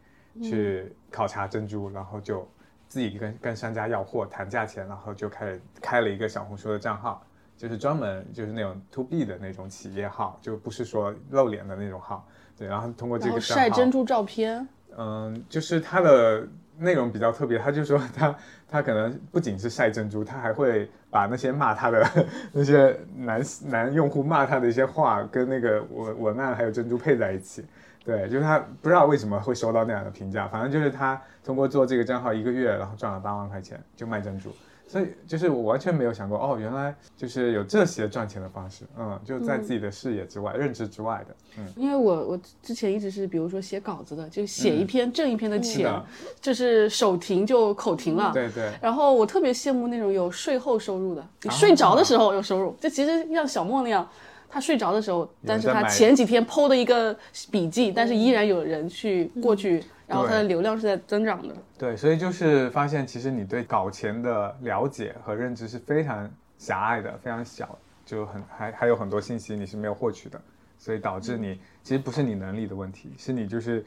去考察珍珠，然后就。自己跟跟商家要货谈价钱，然后就开始开了一个小红书的账号，就是专门就是那种 to B 的那种企业号，就不是说露脸的那种号。对，然后通过这个晒珍珠照片。嗯，就是他的内容比较特别，他就说他 他可能不仅是晒珍珠，他还会把那些骂他的 那些男男用户骂他的一些话跟那个文文案还有珍珠配在一起。对，就是他不知道为什么会收到那样的评价，反正就是他通过做这个账号一个月，然后赚了八万块钱，就卖珍珠。所以就是我完全没有想过，哦，原来就是有这些赚钱的方式，嗯，就在自己的视野之外、认知之外的，嗯。因为我我之前一直是，比如说写稿子的，就写一篇挣一篇的钱，就是手停就口停了，对对。然后我特别羡慕那种有税后收入的，你睡着的时候有收入，就其实像小莫那样。他睡着的时候，但是他前几天剖的一个笔记，但是依然有人去过去，然后它的流量是在增长的。对，所以就是发现，其实你对搞钱的了解和认知是非常狭隘的，非常小，就很还还有很多信息你是没有获取的。所以导致你其实不是你能力的问题，是你就是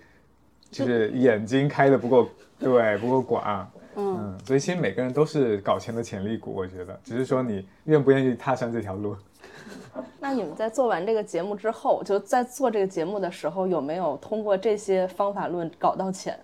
就是眼睛开的不够对不够广，嗯，所以其实每个人都是搞钱的潜力股，我觉得，只是说你愿不愿意踏上这条路。那你们在做完这个节目之后，就在做这个节目的时候，有没有通过这些方法论搞到钱？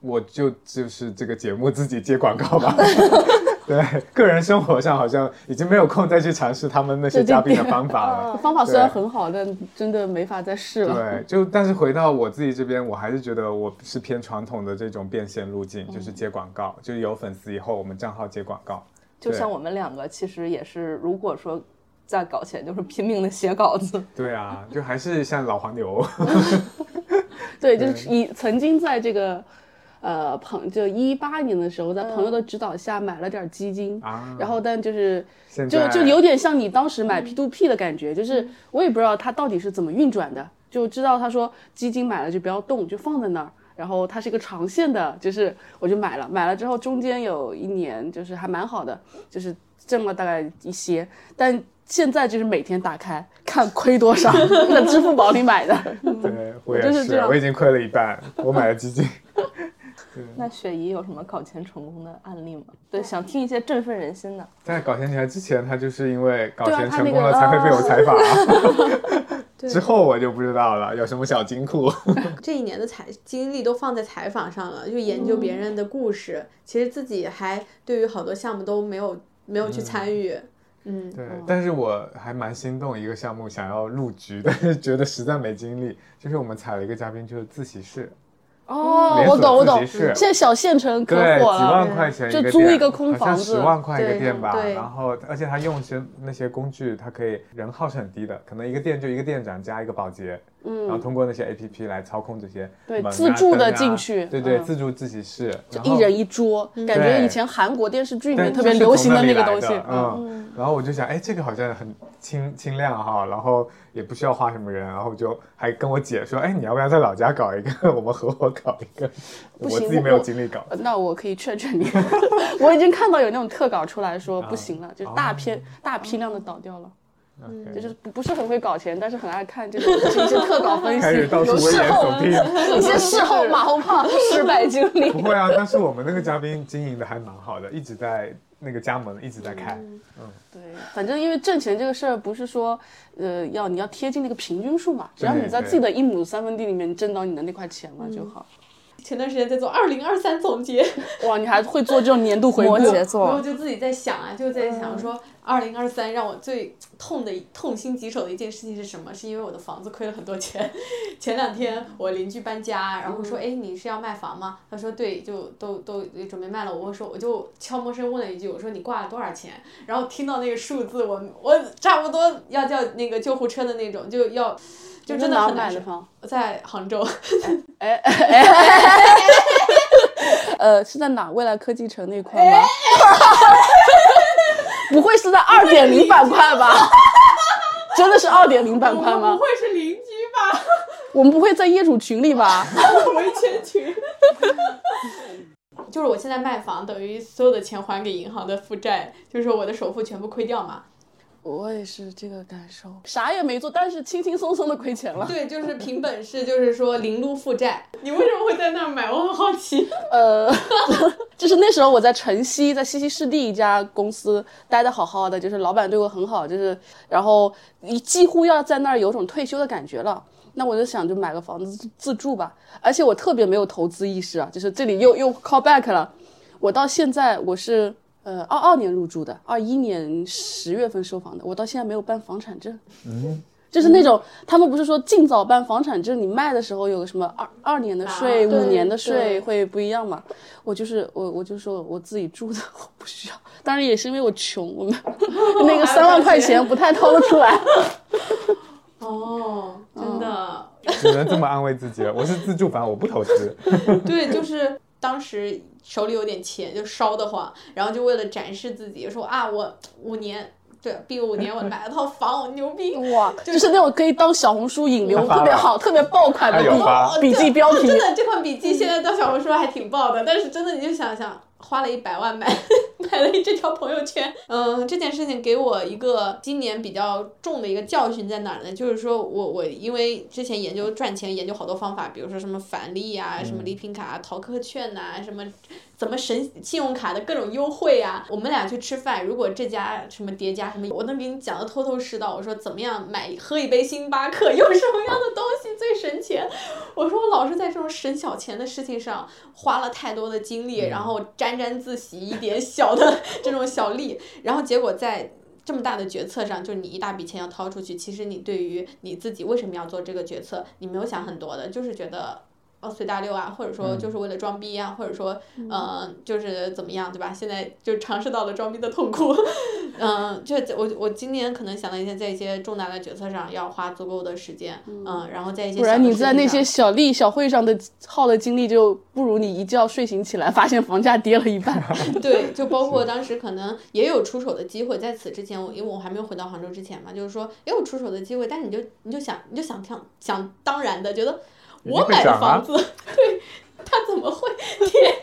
我就就是这个节目自己接广告吧。对，个人生活上好像已经没有空再去尝试他们那些嘉宾的方法了。方法虽然很好，但真的没法再试了。对，就但是回到我自己这边，我还是觉得我是偏传统的这种变现路径，就是接广告，就是有粉丝以后，我们账号接广告。就像我们两个，其实也是，如果说。在搞钱就是拼命的写稿子，对啊，就还是像老黄牛，对，就是以曾经在这个，呃，朋就一八年的时候，在朋友的指导下买了点基金，然后但就是就就有点像你当时买 P to P 的感觉，就是我也不知道它到底是怎么运转的，就知道他说基金买了就不要动，就放在那儿，然后它是一个长线的，就是我就买了，买了之后中间有一年就是还蛮好的，就是挣了大概一些，但。现在就是每天打开 看亏多少，在支付宝里买的。对，我也是，我已经亏了一半，我买了基金。那雪姨有什么搞钱成功的案例吗？对，想听一些振奋人心的。在搞钱起来之前，他就是因为搞钱成功了才会被我采访。之后我就不知道了，有什么小金库？这一年的采精力都放在采访上了，就研究别人的故事。其实自己还对于好多项目都没有没有去参与。嗯，对，但是我还蛮心动一个项目，想要入局，但 是觉得实在没精力。就是我们采了一个嘉宾，就是自习室。哦，我懂我懂。现在小县城可火了，几万块钱就租一个空房子，十万块一个店吧。然后，而且他用一些那些工具，他可以人耗是很低的，可能一个店就一个店长加一个保洁。嗯，然后通过那些 A P P 来操控这些，对，自助的进去，对对，自助自习室，一人一桌，感觉以前韩国电视剧里面特别流行的那个东西。嗯，然后我就想，哎，这个好像很清清亮哈，然后也不需要花什么人，然后就还跟我姐说，哎，你要不要在老家搞一个，我们合伙搞一个？我自己没有精力搞。那我可以劝劝你，我已经看到有那种特稿出来说不行了，就大片大批量的倒掉了。就是不不是很会搞钱，但是很爱看这种一些特稿分析，有事后一些事后马后炮失败经历。不会啊，但是我们那个嘉宾经营的还蛮好的，一直在那个加盟，一直在开。嗯，对，反正因为挣钱这个事儿，不是说呃要你要贴近那个平均数嘛，只要你在自己的一亩三分地里面挣到你的那块钱了就好。前段时间在做二零二三总结，哇，你还会做这种年度回顾？然后就自己在想啊，就在想说，二零二三让我最痛的、痛心疾首的一件事情是什么？是因为我的房子亏了很多钱。前两天我邻居搬家，然后说，哎，你是要卖房吗？他说对，就都都准备卖了。我说我就悄默声问了一句，我说你挂了多少钱？然后听到那个数字，我我差不多要叫那个救护车的那种，就要。就真的很。在杭州。哎哎 哎！呃，是在哪？未来科技城那块吗？不会是在二点零板块吧？真的是二点零板块吗？不会是邻居吧？我们不会在业主群里吧？维权群。就是我现在卖房，等于所有的钱还给银行的负债，就是我的首付全部亏掉嘛。我也是这个感受，啥也没做，但是轻轻松松的亏钱了。对，就是凭本事，就是说零撸负债。你为什么会在那儿买？我很好奇。呃，就是那时候我在城西，在西溪湿地一家公司待的好好的，就是老板对我很好，就是然后你几乎要在那儿有种退休的感觉了。那我就想就买个房子自住吧，而且我特别没有投资意识啊，就是这里又又 call back 了。我到现在我是。呃，二二年入住的，二一年十月份收房的，我到现在没有办房产证。嗯，就是那种他们不是说尽早办房产证，你卖的时候有个什么二二年的税、五年的税会不一样嘛？我就是我，我就说我自己住的，我不需要。当然也是因为我穷，我们 那个三万块钱不太掏得出来。哦，真的，只能这么安慰自己了。我是自住房，我不投资。对，就是当时。手里有点钱就烧得慌，然后就为了展示自己，说啊我五年，对，毕业五年我 买了套房，我牛逼哇，就是那种可以当小红书引流特别好、特别爆款的笔笔记标题。真的，这款笔记现在当小红书还挺爆的，但是真的你就想想，花了一百万买 买了这条朋友圈。嗯，这件事情给我一个今年比较重的一个教训在哪儿呢？就是说我我因为之前研究赚钱，研究好多方法，比如说什么返利啊，什么礼品卡、淘客券呐，什么。怎么省信用卡的各种优惠啊？我们俩去吃饭，如果这家什么叠加什么，我能给你讲的头头是道。我说怎么样买喝一杯星巴克，用什么样的东西最省钱？我说我老是在这种省小钱的事情上花了太多的精力，然后沾沾自喜一点小的这种小利，然后结果在这么大的决策上，就你一大笔钱要掏出去，其实你对于你自己为什么要做这个决策，你没有想很多的，就是觉得。随大溜啊，或者说就是为了装逼啊，或者说，嗯，就是怎么样，对吧？现在就尝试到了装逼的痛苦，嗯，就我我今年可能想了一些在一些重大的决策上要花足够的时间，嗯，然后在一些不然你在那些小利小会上的耗的精力就不如你一觉睡醒起来发现房价跌了一半。对，就包括当时可能也有出手的机会，在此之前我因为我还没有回到杭州之前嘛，就是说也有出手的机会，但是你就你就想你就想想想当然的觉得。我买的房子，对，他怎么会跌？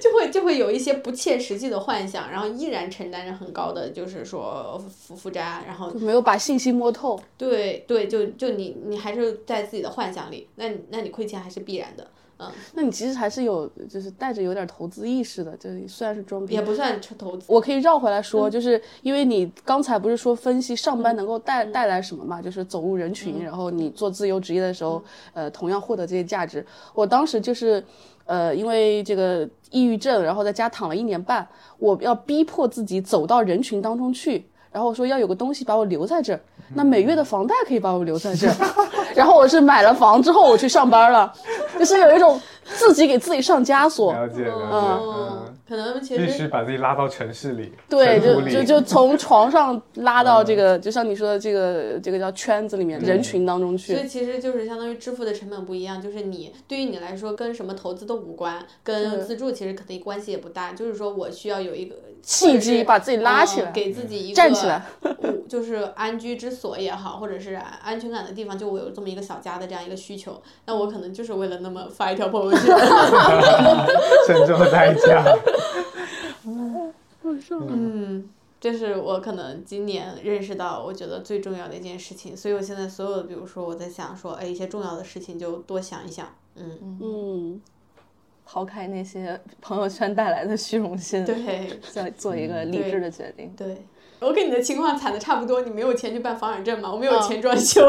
就会就会有一些不切实际的幻想，然后依然承担着很高的，就是说负负债，然后没有把信息摸透。对对，就就你你还是在自己的幻想里，那那你亏钱还是必然的。嗯，那你其实还是有，就是带着有点投资意识的，就是虽然是装逼，也不算投资。我可以绕回来说，就是因为你刚才不是说分析上班能够带带来什么嘛，就是走入人群，然后你做自由职业的时候，呃，同样获得这些价值。我当时就是，呃，因为这个抑郁症，然后在家躺了一年半，我要逼迫自己走到人群当中去。然后说要有个东西把我留在这儿，那每月的房贷可以把我留在这儿。然后我是买了房之后我去上班了，就是有一种自己给自己上枷锁。了解了解，嗯，可能其实必须把自己拉到城市里。对，就就就从床上拉到这个，就像你说的这个这个叫圈子里面人群当中去。所以其实就是相当于支付的成本不一样，就是你对于你来说跟什么投资都无关，跟自助其实可能关系也不大，就是说我需要有一个。契机把自己拉起来，给自己一个站起来，就是安居之所也好，或者是安全感的地方，就我有这么一个小家的这样一个需求，那我可能就是为了那么发一条朋友圈，沉重的代价。嗯，这是我可能今年认识到，我觉得最重要的一件事情。所以我现在所有的，比如说我在想说，哎，一些重要的事情就多想一想。嗯嗯。抛开那些朋友圈带来的虚荣心，对，再做一个理智的决定。对，我跟你的情况惨的差不多，你没有钱去办房产证嘛？我没有钱装修，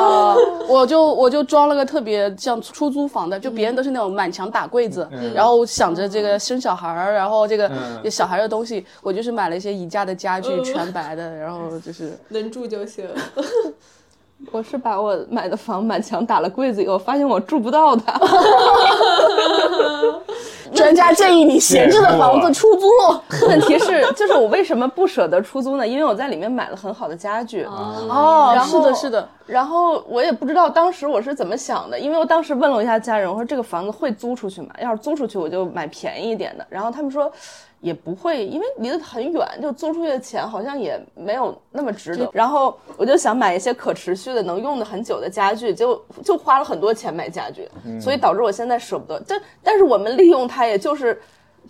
我就我就装了个特别像出租房的，就别人都是那种满墙打柜子，然后想着这个生小孩儿，然后这个小孩的东西，我就是买了一些宜家的家具，全白的，然后就是能住就行。我是把我买的房满墙打了柜子以后，发现我住不到它。专家建议你闲置的房子出租。问题是，就是我为什么不舍得出租呢？因为我在里面买了很好的家具。哦，是的，是的。然后我也不知道当时我是怎么想的，因为我当时问了一下家人，我说这个房子会租出去吗？要是租出去，我就买便宜一点的。然后他们说。也不会，因为离得很远，就租出去的钱好像也没有那么值得。然后我就想买一些可持续的、能用的很久的家具，就就花了很多钱买家具，所以导致我现在舍不得。但但是我们利用它，也就是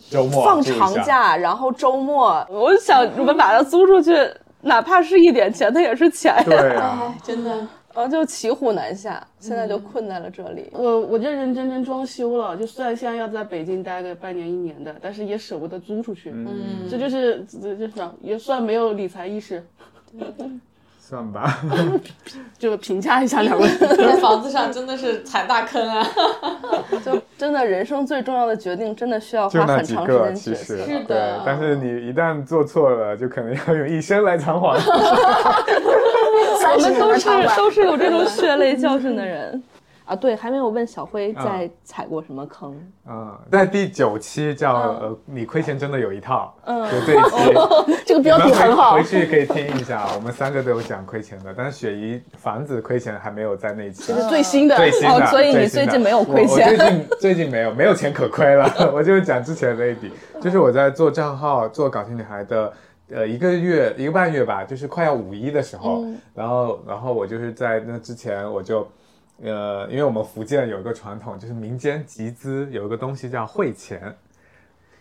周末放长假，然后周末，我想我们把它租出去，哪怕是一点钱，它也是钱呀。对啊，真的。然后就骑虎难下，现在就困在了这里。我我认认真真装修了，就虽然现在要在北京待个半年一年的，但是也舍不得租出去。嗯，这就是这这算也算没有理财意识。算吧 就评价一下两位。在房子上真的是踩大坑啊！就真的人生最重要的决定，真的需要花很长时间学习。是的，但是你一旦做错了，就可能要用一生来偿还。我们都是都是有这种血泪教训的人。啊，对，还没有问小辉在踩过什么坑。嗯，在第九期叫呃，你亏钱真的有一套。嗯，就这一期，这个标题很好，回去可以听一下。我们三个都有讲亏钱的，但是雪姨房子亏钱还没有在那一期。这是最新的，最新的。所以你最近没有亏钱。最近最近没有，没有钱可亏了。我就是讲之前那一笔，就是我在做账号做搞笑女孩的呃一个月一个半月吧，就是快要五一的时候，然后然后我就是在那之前我就。呃，因为我们福建有一个传统，就是民间集资有一个东西叫汇钱，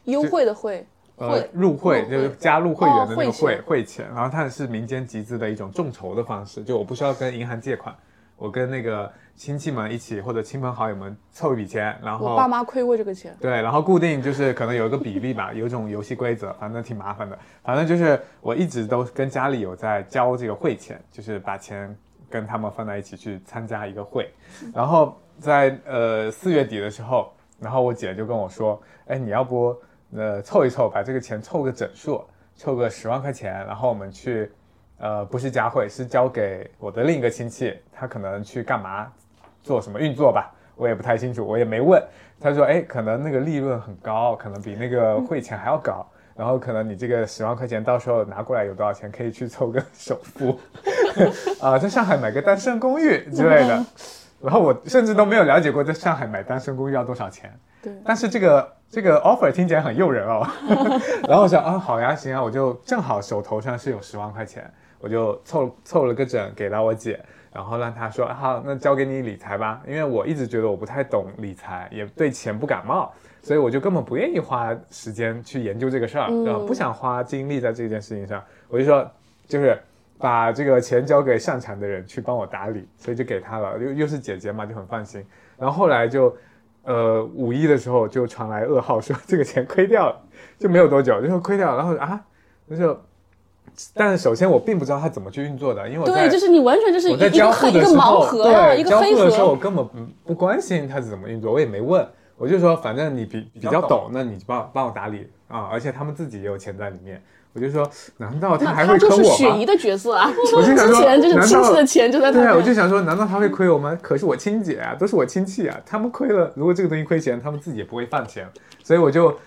优惠的汇，呃入会就是加入会员的那个会会钱，然后它是民间集资的一种众筹的方式，就我不需要跟银行借款，我跟那个亲戚们一起或者亲朋好友们凑一笔钱，然后我爸妈亏过这个钱。对，然后固定就是可能有一个比例吧，有一种游戏规则，反正挺麻烦的。反正就是我一直都跟家里有在交这个会钱，就是把钱跟他们放在一起去参加一个会。然后在呃四月底的时候，然后我姐就跟我说，哎，你要不呃凑一凑，把这个钱凑个整数，凑个十万块钱，然后我们去。呃，不是佳慧，是交给我的另一个亲戚，他可能去干嘛，做什么运作吧，我也不太清楚，我也没问。他说，哎，可能那个利润很高，可能比那个汇钱还要高，然后可能你这个十万块钱到时候拿过来有多少钱，可以去凑个首付，啊、在上海买个单身公寓之类的。然后我甚至都没有了解过在上海买单身公寓要多少钱。对。但是这个这个 offer 听起来很诱人哦，然后我想啊，好呀，行啊，我就正好手头上是有十万块钱，我就凑凑了个整给到我姐，然后让她说啊好，那交给你理财吧，因为我一直觉得我不太懂理财，也对钱不感冒，所以我就根本不愿意花时间去研究这个事儿，然后，不想花精力在这件事情上，我就说就是。把这个钱交给擅长的人去帮我打理，所以就给他了，又又是姐姐嘛，就很放心。然后后来就，呃，五一的时候就传来噩耗，说这个钱亏掉了，就没有多久就说亏掉了，然后啊，那就，但是首先我并不知道他怎么去运作的，因为我在对，就是你完全就是我在一一个黑一个交付的时候，盲盒呀，对，一个黑交付的时候我。根本不不关心他是怎么运作，我也没问，我就说反正你比比较懂，那你就帮帮我打理啊，而且他们自己也有钱在里面，我就说难道他还会坑我吗？雪姨的角色啊，我就想说之前就是难道亲戚的钱就在他对啊，我就想说，难道他会亏我吗？可是我亲姐啊，都是我亲戚啊，他们亏了，如果这个东西亏钱，他们自己也不会放钱，所以我就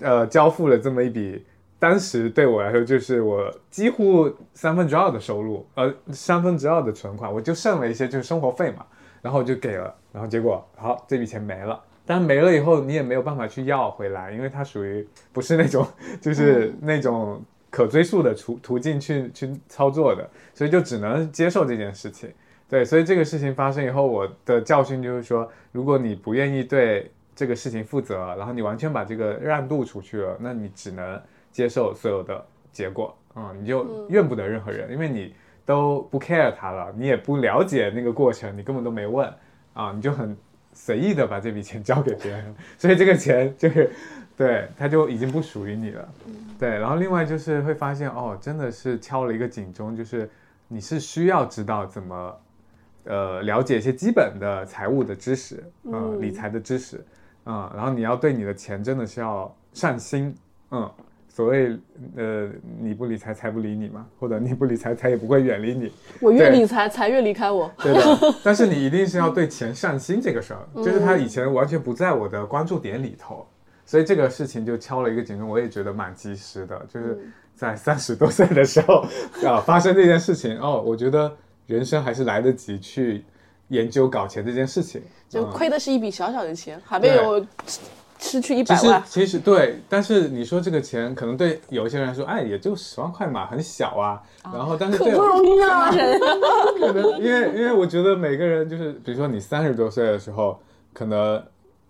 呃交付了这么一笔，当时对我来说就是我几乎三分之二的收入，呃三分之二的存款，我就剩了一些就是生活费嘛，然后我就给了，然后结果好这笔钱没了。但没了以后，你也没有办法去要回来，因为它属于不是那种，就是那种可追溯的途途径去去操作的，所以就只能接受这件事情。对，所以这个事情发生以后，我的教训就是说，如果你不愿意对这个事情负责，然后你完全把这个让渡出去了，那你只能接受所有的结果啊、你就怨不得任何人，因为你都不 care 他了，你也不了解那个过程，你根本都没问啊，你就很随意的把这笔钱交给别人，所以这个钱就是，对，它就已经不属于你了。对，然后另外就是会发现，哦，真的是敲了一个警钟，就是你是需要知道怎么，呃，了解一些基本的财务的知识，嗯、嗯理财的知识，嗯，然后你要对你的钱真的是要上心，嗯。所谓呃，你不理财，财不理你嘛，或者你不理财，财也不会远离你。我越理财，财越离开我。对的，但是你一定是要对钱上心这个事儿，就是他以前完全不在我的关注点里头，所以这个事情就敲了一个警钟，我也觉得蛮及时的，就是在三十多岁的时候啊发生这件事情哦，我觉得人生还是来得及去研究搞钱这件事情，就嗯亏的是一笔小小的钱，还没有失去一百万。其实对，但是你说这个钱可能对有一些人来说，哎，也就十万块嘛，很小啊。然后，但是对可不容易啊，人。可能因为因为我觉得每个人就是，比如说你三十多岁的时候，可能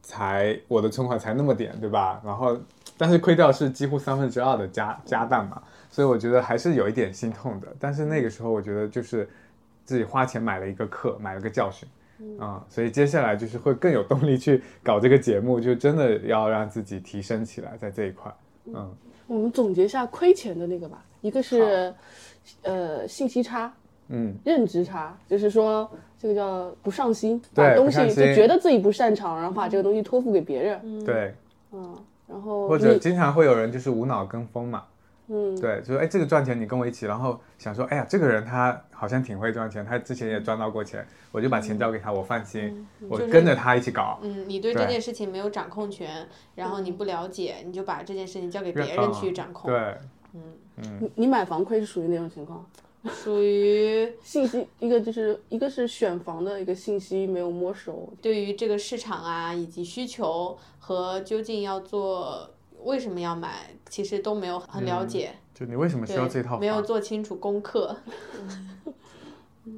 才我的存款才那么点，对吧？然后但是亏掉是几乎三分之二的家家当嘛，所以我觉得还是有一点心痛的。但是那个时候我觉得就是自己花钱买了一个课，买了个教训。啊、所以接下来就是会更有动力去搞这个节目，就真的要让自己提升起来，在这一块。嗯，我们总结一下亏钱的那个吧，一个是呃信息差，嗯，认知差，就是说这个叫不上心，把东西就觉得自己不擅长，然后把这个东西托付给别人，对，嗯，然后或者经常会有人就是无脑跟风嘛，嗯，对，就是哎这个赚钱你跟我一起，然后想说哎呀这个人他好像挺会赚钱，他之前也赚到过钱，我就把钱交给他，我放心，我就是跟着他一起搞。嗯，你对这件事情没有掌控权，然后你不了解，你就把这件事情交给别人嗯去掌控，对，你你买房亏是属于哪种情况？属于信息一个就是一个是选房的一个信息没有摸熟，对于这个市场啊，以及需求和究竟要做为什么要买，其实都没有很了解，就你为什么需要这套对，没有？做清楚功课。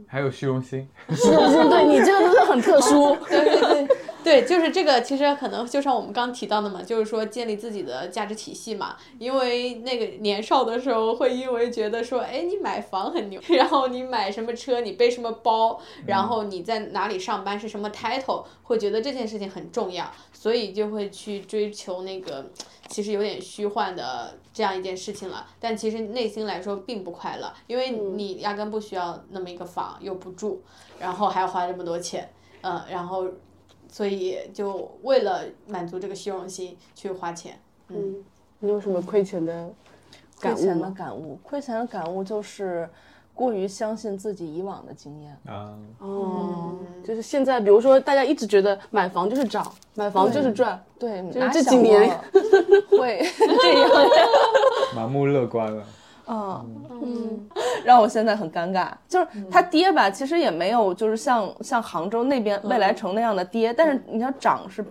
还有虚荣心，虚荣心？对你这个真的很特殊。对对对，对，就是这个，其实可能就像我们刚提到的嘛，就是说建立自己的价值体系嘛。因为那个年少的时候，会因为觉得说，哎，你买房很牛，然后你买什么车，你背什么包，然后你在哪里上班是什么 title，会觉得这件事情很重要，所以就会去追求那个其实有点虚幻的这样一件事情了。但其实内心来说并不快乐，因为你压根不需要那么一个房，又不住，然后还要花这么多钱，嗯，然后。所以就为了满足这个虚荣心去花钱，嗯，你有什么亏钱的亏钱的感悟？亏钱的感悟就是过于相信自己以往的经验啊。哦，就是现在，比如说大家一直觉得买房就是涨，买房就是赚，对，就是这几年？会。这样，盲目乐观了。啊嗯，让我现在很尴尬，就是它跌吧，其实也没有，就是像像杭州那边未来城那样的跌，但是你要涨是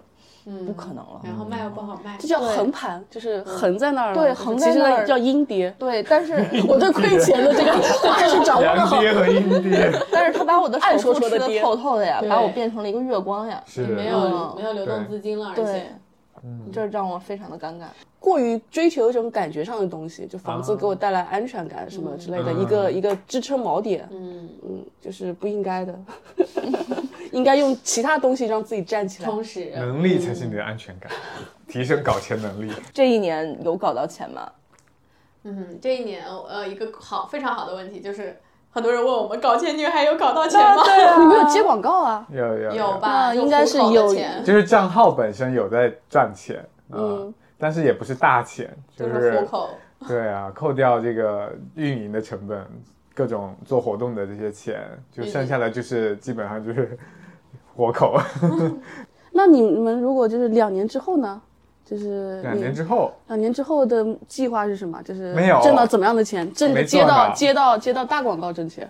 不可能了。然后卖又不好卖，这叫横盘，就是横在那儿。对，横在那儿叫阴跌。对，但是我对亏钱的这个 还是掌握的好。跌和阴跌。但是他把我的暗说说的透透的呀，把我变成了一个月光呀。是。没有没有流动资金了，而且，这让我非常的尴尬。过于追求一种感觉上的东西，就房子给我带来安全感什么之类的，一个一个支撑锚点。嗯嗯，就是不应该的，应该用其他东西让自己站起来。充实能力才是你的安全感，提升搞钱能力。这一年有搞到钱吗？嗯，这一年呃，一个好非常好的问题就是，很多人问我们搞钱女孩有搞到钱吗？对啊，你们有接广告啊？有有有吧？应该是有，就是账号本身有在赚钱。嗯。但是也不是大钱，就是对啊，扣掉这个运营的成本，各种做活动的这些钱，就剩下的就是基本上就是活口。那你们如果就是两年之后呢？就是两年之后，两年之后的计划是什么？就是没有挣到怎么样的钱？挣接到接到接到大广告挣钱。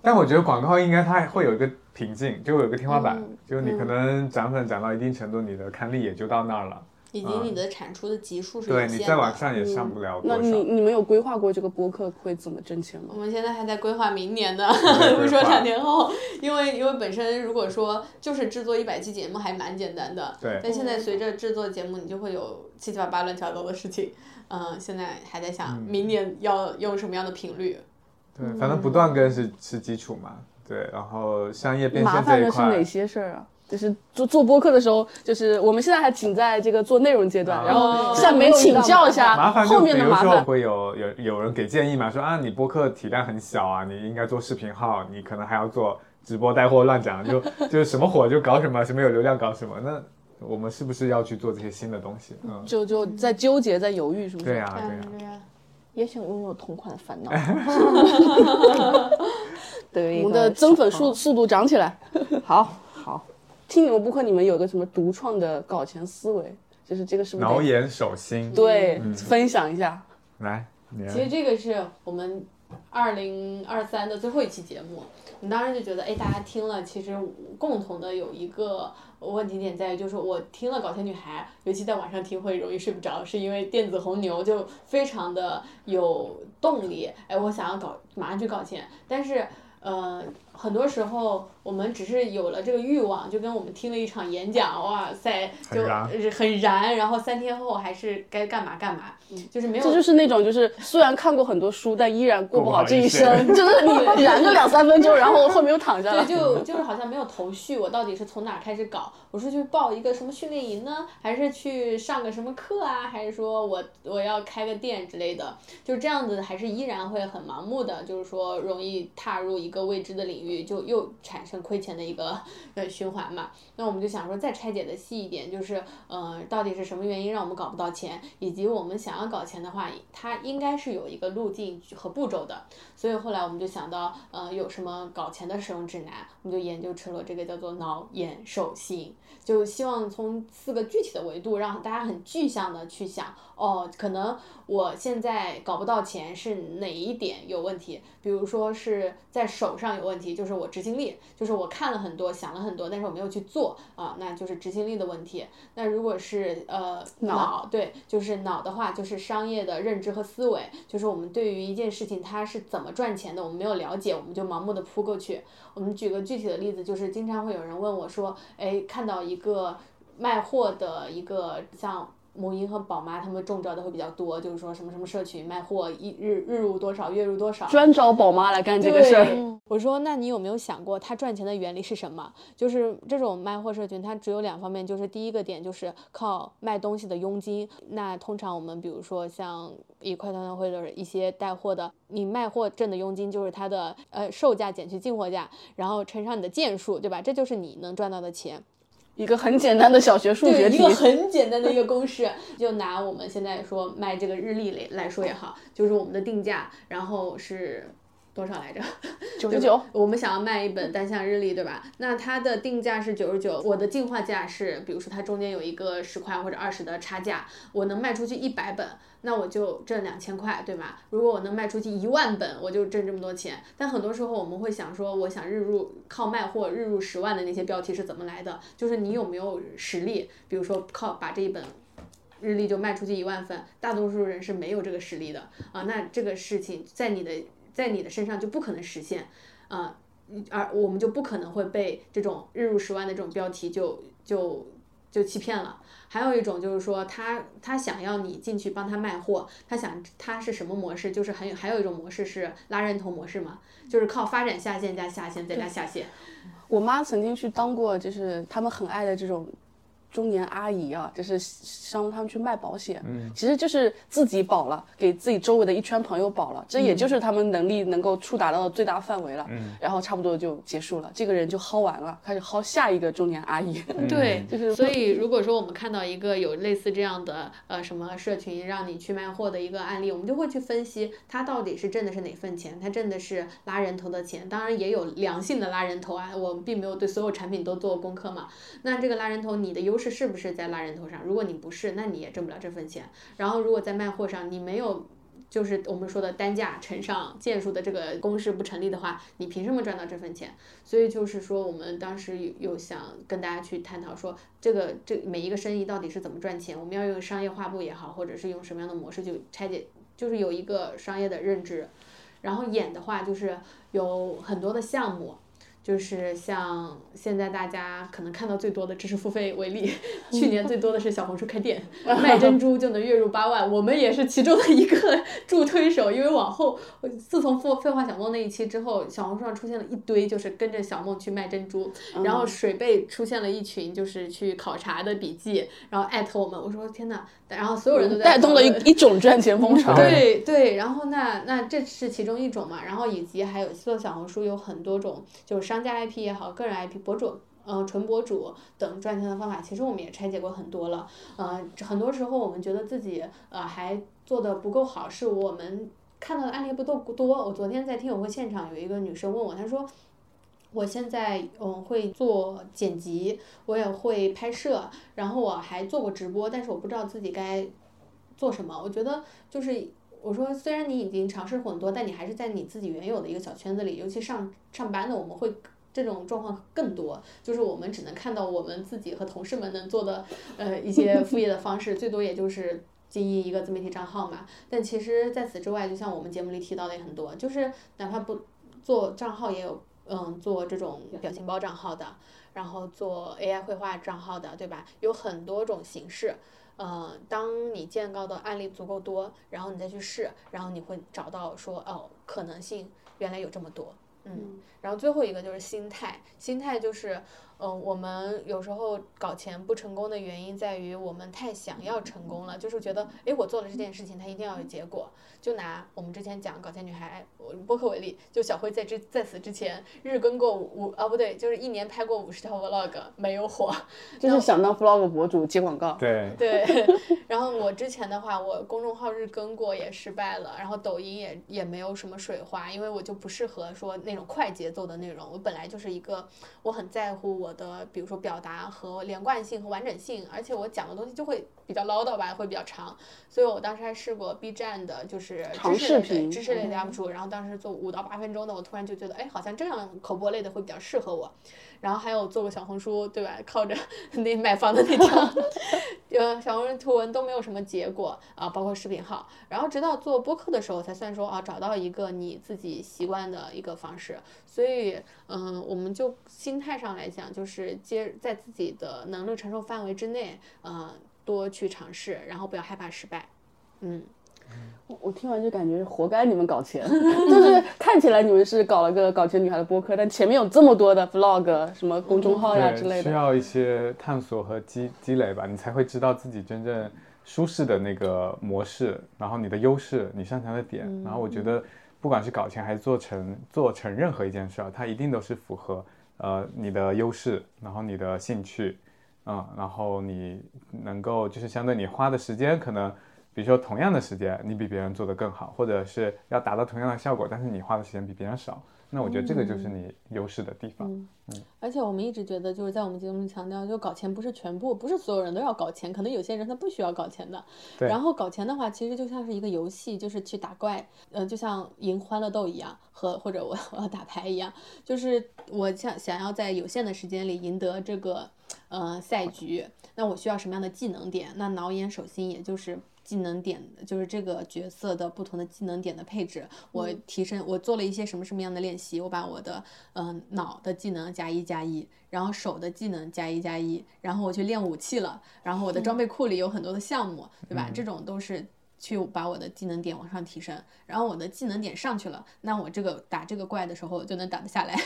但我觉得广告应该它会有一个瓶颈，就有一个天花板，就你可能涨粉涨到一定程度，你的刊例也就到那儿了。以及你的产出的级数是对你再往上也上不了多少。那你你们有规划过这个播客会怎么挣钱吗？我们现在还在规划明年的，不说两年后，因为因为本身如果说就是制作一百期节目还蛮简单的，对。但现在随着制作节目，你就会有七七八八乱七八糟的事情，嗯，现在还在想明年要用什么样的频率。对，反正不断更是是基础嘛，对。然后商业变现这一块。麻烦的是哪些事儿啊？就是做做播客的时候，就是我们现在还仅在这个做内容阶段，然后向你们请教一下后面的麻烦。会有有有人给建议嘛？说啊，你播客体量很小啊，你应该做视频号，你可能还要做直播带货乱讲，就 就是什么火就搞什么，什么有流量搞什么。那我们是不是要去做这些新的东西？嗯，就就在纠结，在犹豫，是不是？对呀，对呀。也想拥有同款的烦恼。对，我们的增粉速速度涨起来。好。听你们播客，你们有个什么独创的搞钱思维？就是这个是不是？挠眼手心。对，分享一下。来，其实这个是我们二零二三的最后一期节目。我们当时就觉得，哎，大家听了，其实共同的有一个问题点在于，就是我听了《搞钱女孩》，尤其在晚上听会容易睡不着，是因为电子红牛就非常的有动力。哎，我想要搞，马上去搞钱，但是，呃，很多时候。我们只是有了这个欲望，就跟我们听了一场演讲，哇塞，就很燃，然后三天后还是该干嘛干嘛，就是没有。这就是那种，就是虽然看过很多书，但依然过不好这一生，就是你 燃个两三分钟，然后后面又躺下了。对，就就是好像没有头绪，我到底是从哪开始搞？我是去报一个什么训练营呢，还是去上个什么课啊？还是说我我要开个店之类的？就这样子，还是依然会很盲目的，就是说容易踏入一个未知的领域，就又产生。亏钱的一个呃循环嘛，那我们就想说再拆解的细一点，就是呃到底是什么原因让我们搞不到钱，以及我们想要搞钱的话，它应该是有一个路径和步骤的。所以后来我们就想到，呃有什么搞钱的使用指南，我们就研究出了这个叫做脑眼手心，就希望从四个具体的维度让大家很具象的去想，哦可能我现在搞不到钱是哪一点有问题，比如说是在手上有问题，就是我执行力，就是我看了很多，想了很多，但是我没有去做啊，那就是执行力的问题。那如果是呃脑，对，就是脑的话，就是商业的认知和思维，就是我们对于一件事情它是怎么赚钱的，我们没有了解，我们就盲目的扑过去。我们举个具体的例子，就是经常会有人问我说，哎，看到一个卖货的一个像。母婴和宝妈他们中招的会比较多，就是说什么什么社群卖货一日日入多少，月入多少，专找宝妈来干这个事儿。我说，那你有没有想过，他赚钱的原理是什么？就是这种卖货社群，它只有两方面，就是第一个点就是靠卖东西的佣金。那通常我们比如说像一块团团或者一些带货的，你卖货挣的佣金就是它的呃售价减去进货价，然后乘上你的件数，对吧？这就是你能赚到的钱。一个很简单的小学数学题，一个很简单的一个公式，就拿我们现在说卖这个日历来来说也好，就是我们的定价，然后是多少来着？九十九。我们想要卖一本单向日历，对吧？那它的定价是九十九，我的进化价是，比如说它中间有一个十块或者二十的差价，我能卖出去一百本。那我就挣两千块，对吗？如果我能卖出去一万本，我就挣这么多钱。但很多时候我们会想说，我想日入靠卖货日入十万的那些标题是怎么来的？就是你有没有实力？比如说靠把这一本日历就卖出去一万份，大多数人是没有这个实力的啊。那这个事情在你的在你的身上就不可能实现啊，而我们就不可能会被这种日入十万的这种标题就就就欺骗了。还有一种就是说，他他想要你进去帮他卖货，他想他是什么模式？就是很有还有一种模式是拉人头模式嘛，就是靠发展下线加下线再加下线。我妈曾经去当过，就是他们很爱的这种。中年阿姨啊，就是让他们去卖保险，嗯，其实就是自己保了，给自己周围的一圈朋友保了，这也就是他们能力能够触达到的最大范围了，嗯，然后差不多就结束了，这个人就薅完了，开始薅下一个中年阿姨，对，就是所以如果说我们看到一个有类似这样的呃什么社群让你去卖货的一个案例，我们就会去分析他到底是挣的是哪份钱，他挣的是拉人头的钱，当然也有良性的拉人头啊，我们并没有对所有产品都做功课嘛，那这个拉人头你的优。是是不是在拉人头上？如果你不是，那你也挣不了这份钱。然后如果在卖货上，你没有，就是我们说的单价乘上件数的这个公式不成立的话，你凭什么赚到这份钱？所以就是说，我们当时有想跟大家去探讨说，这个这每一个生意到底是怎么赚钱？我们要用商业化部也好，或者是用什么样的模式就拆解，就是有一个商业的认知。然后演的话，就是有很多的项目。就是像现在大家可能看到最多的知识付费为例，去年最多的是小红书开店 卖珍珠就能月入八万，我们也是其中的一个 助推手。因为往后自从废废话小梦那一期之后，小红书上出现了一堆就是跟着小梦去卖珍珠，然后水贝出现了一群就是去考察的笔记，然后艾特我们，我说天呐，然后所有人都在带动了一一种赚钱风潮。对对，然后那那这是其中一种嘛，然后以及还有做小红书有很多种就是。商家 IP 也好，个人 IP 博主，嗯，纯博主等赚钱的方法，其实我们也拆解过很多了。嗯，很多时候我们觉得自己呃还做的不够好，是我们看到的案例不够多。我昨天在听友会现场，有一个女生问我，她说，我现在嗯会做剪辑，我也会拍摄，然后我还做过直播，但是我不知道自己该做什么。我觉得就是。我说，虽然你已经尝试很多，但你还是在你自己原有的一个小圈子里。尤其上上班的，我们会这种状况更多。就是我们只能看到我们自己和同事们能做的，呃，一些副业的方式，最多也就是经营一个自媒体账号嘛。但其实在此之外，就像我们节目里提到的也很多，就是哪怕不做账号，也有嗯做这种表情包账号的，然后做 AI 绘画账号的，对吧？有很多种形式。呃，当你见到的案例足够多，然后你再去试，然后你会找到说，哦，可能性原来有这么多，嗯，然后最后一个就是心态，心态就是。嗯，我们有时候搞钱不成功的原因在于我们太想要成功了，就是觉得，哎，我做了这件事情，它一定要有结果。就拿我们之前讲搞钱女孩播客为例，就小辉在之在此之前日更过五啊不对，就是一年拍过五十条 vlog 没有火，就是想当 vlog 博主接广告。对对，然后我之前的话，我公众号日更过也失败了，然后抖音也也没有什么水花，因为我就不适合说那那种快节奏的内容。我本来就是一个我很在乎我的，比如说表达和连贯性和完整性，而且我讲的东西就会比较唠叨吧，会比较长。所以我当时还试过 B 站的，就是知识类的知识类的 UP 主，然后当时做五到八分钟的，我突然就觉得，哎，好像这样口播类的会比较适合我。然后还有做过小红书，对吧？靠着 那买房的那条，呃，小红书图文都没有什么结果啊，包括视频号。然后直到做播客的时候，才算说啊，找到一个你自己习惯的一个方式。所以，嗯，我们就心态上来讲，就是接在自己的能力承受范围之内，嗯，多去尝试，然后不要害怕失败，嗯。我听完就感觉活该你们搞钱，就是看起来你们是搞了个搞钱女孩的播客，但前面有这么多的 vlog 什么公众号呀之类的，需要一些探索和积积累吧，你才会知道自己真正舒适的那个模式，然后你的优势，你擅长的点，然后我觉得不管是搞钱还是做成做成任何一件事儿，它一定都是符合呃你的优势，然后你的兴趣，嗯，然后你能够就是相对你花的时间可能。比如说，同样的时间，你比别人做得更好，或者是要达到同样的效果，但是你花的时间比别人少，那我觉得这个就是你优势的地方。嗯，而且我们一直觉得，就是在我们节目里强调，就搞钱不是全部，不是所有人都要搞钱，可能有些人他不需要搞钱的。对。然后搞钱的话，其实就像是一个游戏，就是去打怪，嗯，就像赢欢乐豆一样，和或者我我要打牌一样，就是我想想要在有限的时间里赢得这个呃赛局，那我需要什么样的技能点？那挠眼手心，也就是。技能点就是这个角色的不同的技能点的配置，我提升我做了一些什么什么样的练习，我把我的嗯脑的技能加一加一，然后手的技能加一加一，然后我去练武器了，然后我的装备库里有很多的项目，对吧？这种都是去把我的技能点往上提升，然后我的技能点上去了，那我这个打这个怪的时候就能打得下来。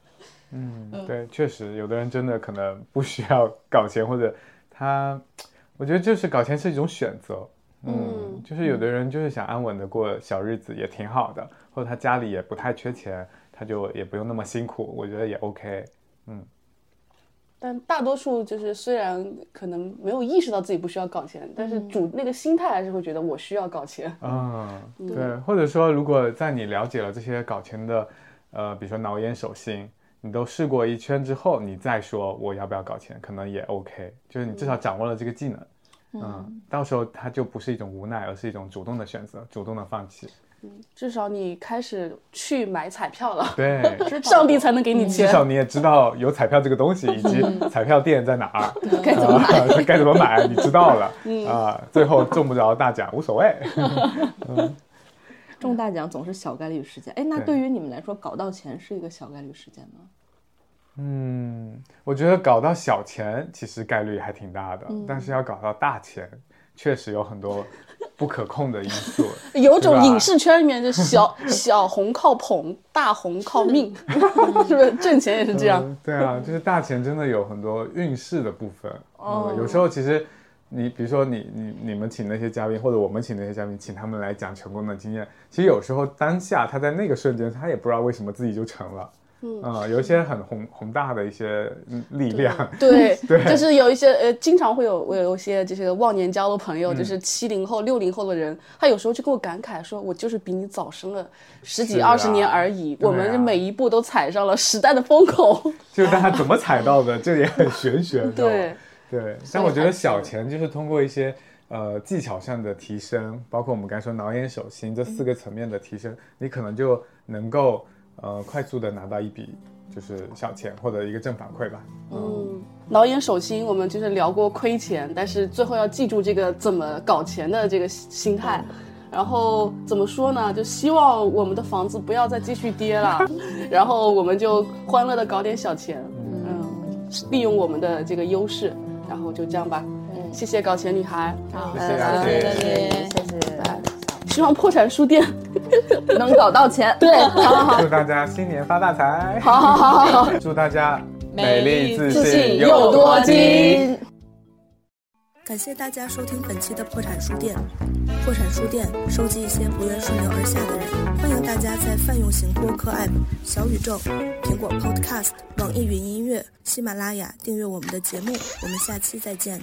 嗯，对，确实有的人真的可能不需要搞钱，或者他，我觉得就是搞钱是一种选择。嗯，就是有的人就是想安稳的过小日子，也挺好的，或者他家里也不太缺钱，他就也不用那么辛苦，我觉得也 OK。嗯，但大多数就是虽然可能没有意识到自己不需要搞钱，但是主那个心态还是会觉得我需要搞钱。嗯，对，或者说如果在你了解了这些搞钱的，呃，比如说脑眼手心，你都试过一圈之后，你再说我要不要搞钱，可能也 OK，就是你至少掌握了这个技能。嗯，到时候它就不是一种无奈，而是一种主动的选择，主动的放弃。嗯，至少你开始去买彩票了。对，上帝才能给你钱。至少你也知道有彩票这个东西，以及彩票店在哪儿，该怎么买，该怎么买，你知道了。啊，最后中不着大奖无所谓。中大奖总是小概率事件。哎，那对于你们来说，搞到钱是一个小概率事件吗？嗯，我觉得搞到小钱其实概率还挺大的，但是要搞到大钱，确实有很多不可控的因素。有种影视圈里面就小小红靠捧，大红靠命，是不是挣钱也是这样？对啊，就是大钱真的有很多运势的部分。哦，有时候其实你比如说你你你们请那些嘉宾，或者我们请那些嘉宾，请他们来讲成功的经验，其实有时候当下他在那个瞬间，他也不知道为什么自己就成了。嗯，有一些很宏宏大的一些力量，对 对，就是有一些呃，经常会有我有一些这些忘年交的朋友，就是七零后、六零后的人，他有时候就跟我感慨说，我就是比你早生了十几二十年而已，我们每一步都踩上了时代的风口。就是他怎么踩到的，这也很玄学。对对，但我觉得小钱就是通过一些呃技巧上的提升，包括我们刚才说脑眼手心这四个层面的提升，你可能就能够。呃，快速的拿到一笔就是小钱或者一个正反馈吧。嗯，脑眼手心，我们就是聊过亏钱，但是最后要记住这个怎么搞钱的这个心态。然后怎么说呢？就希望我们的房子不要再继续跌了，然后我们就欢乐的搞点小钱，嗯，利用我们的这个优势，然后就这样吧。嗯，谢谢搞钱女孩。好，谢谢，谢谢，谢谢。希望破产书店 能搞到钱。对，好好好。祝大家新年发大财。好好好好好。祝大家美丽自信又多金。感谢大家收听本期的破产书店。破产书店收集一些不愿顺流而下的人。欢迎大家在泛用型播客 App、小宇宙、苹果 Podcast、网易云音乐、喜马拉雅订阅我们的节目。我们下期再见。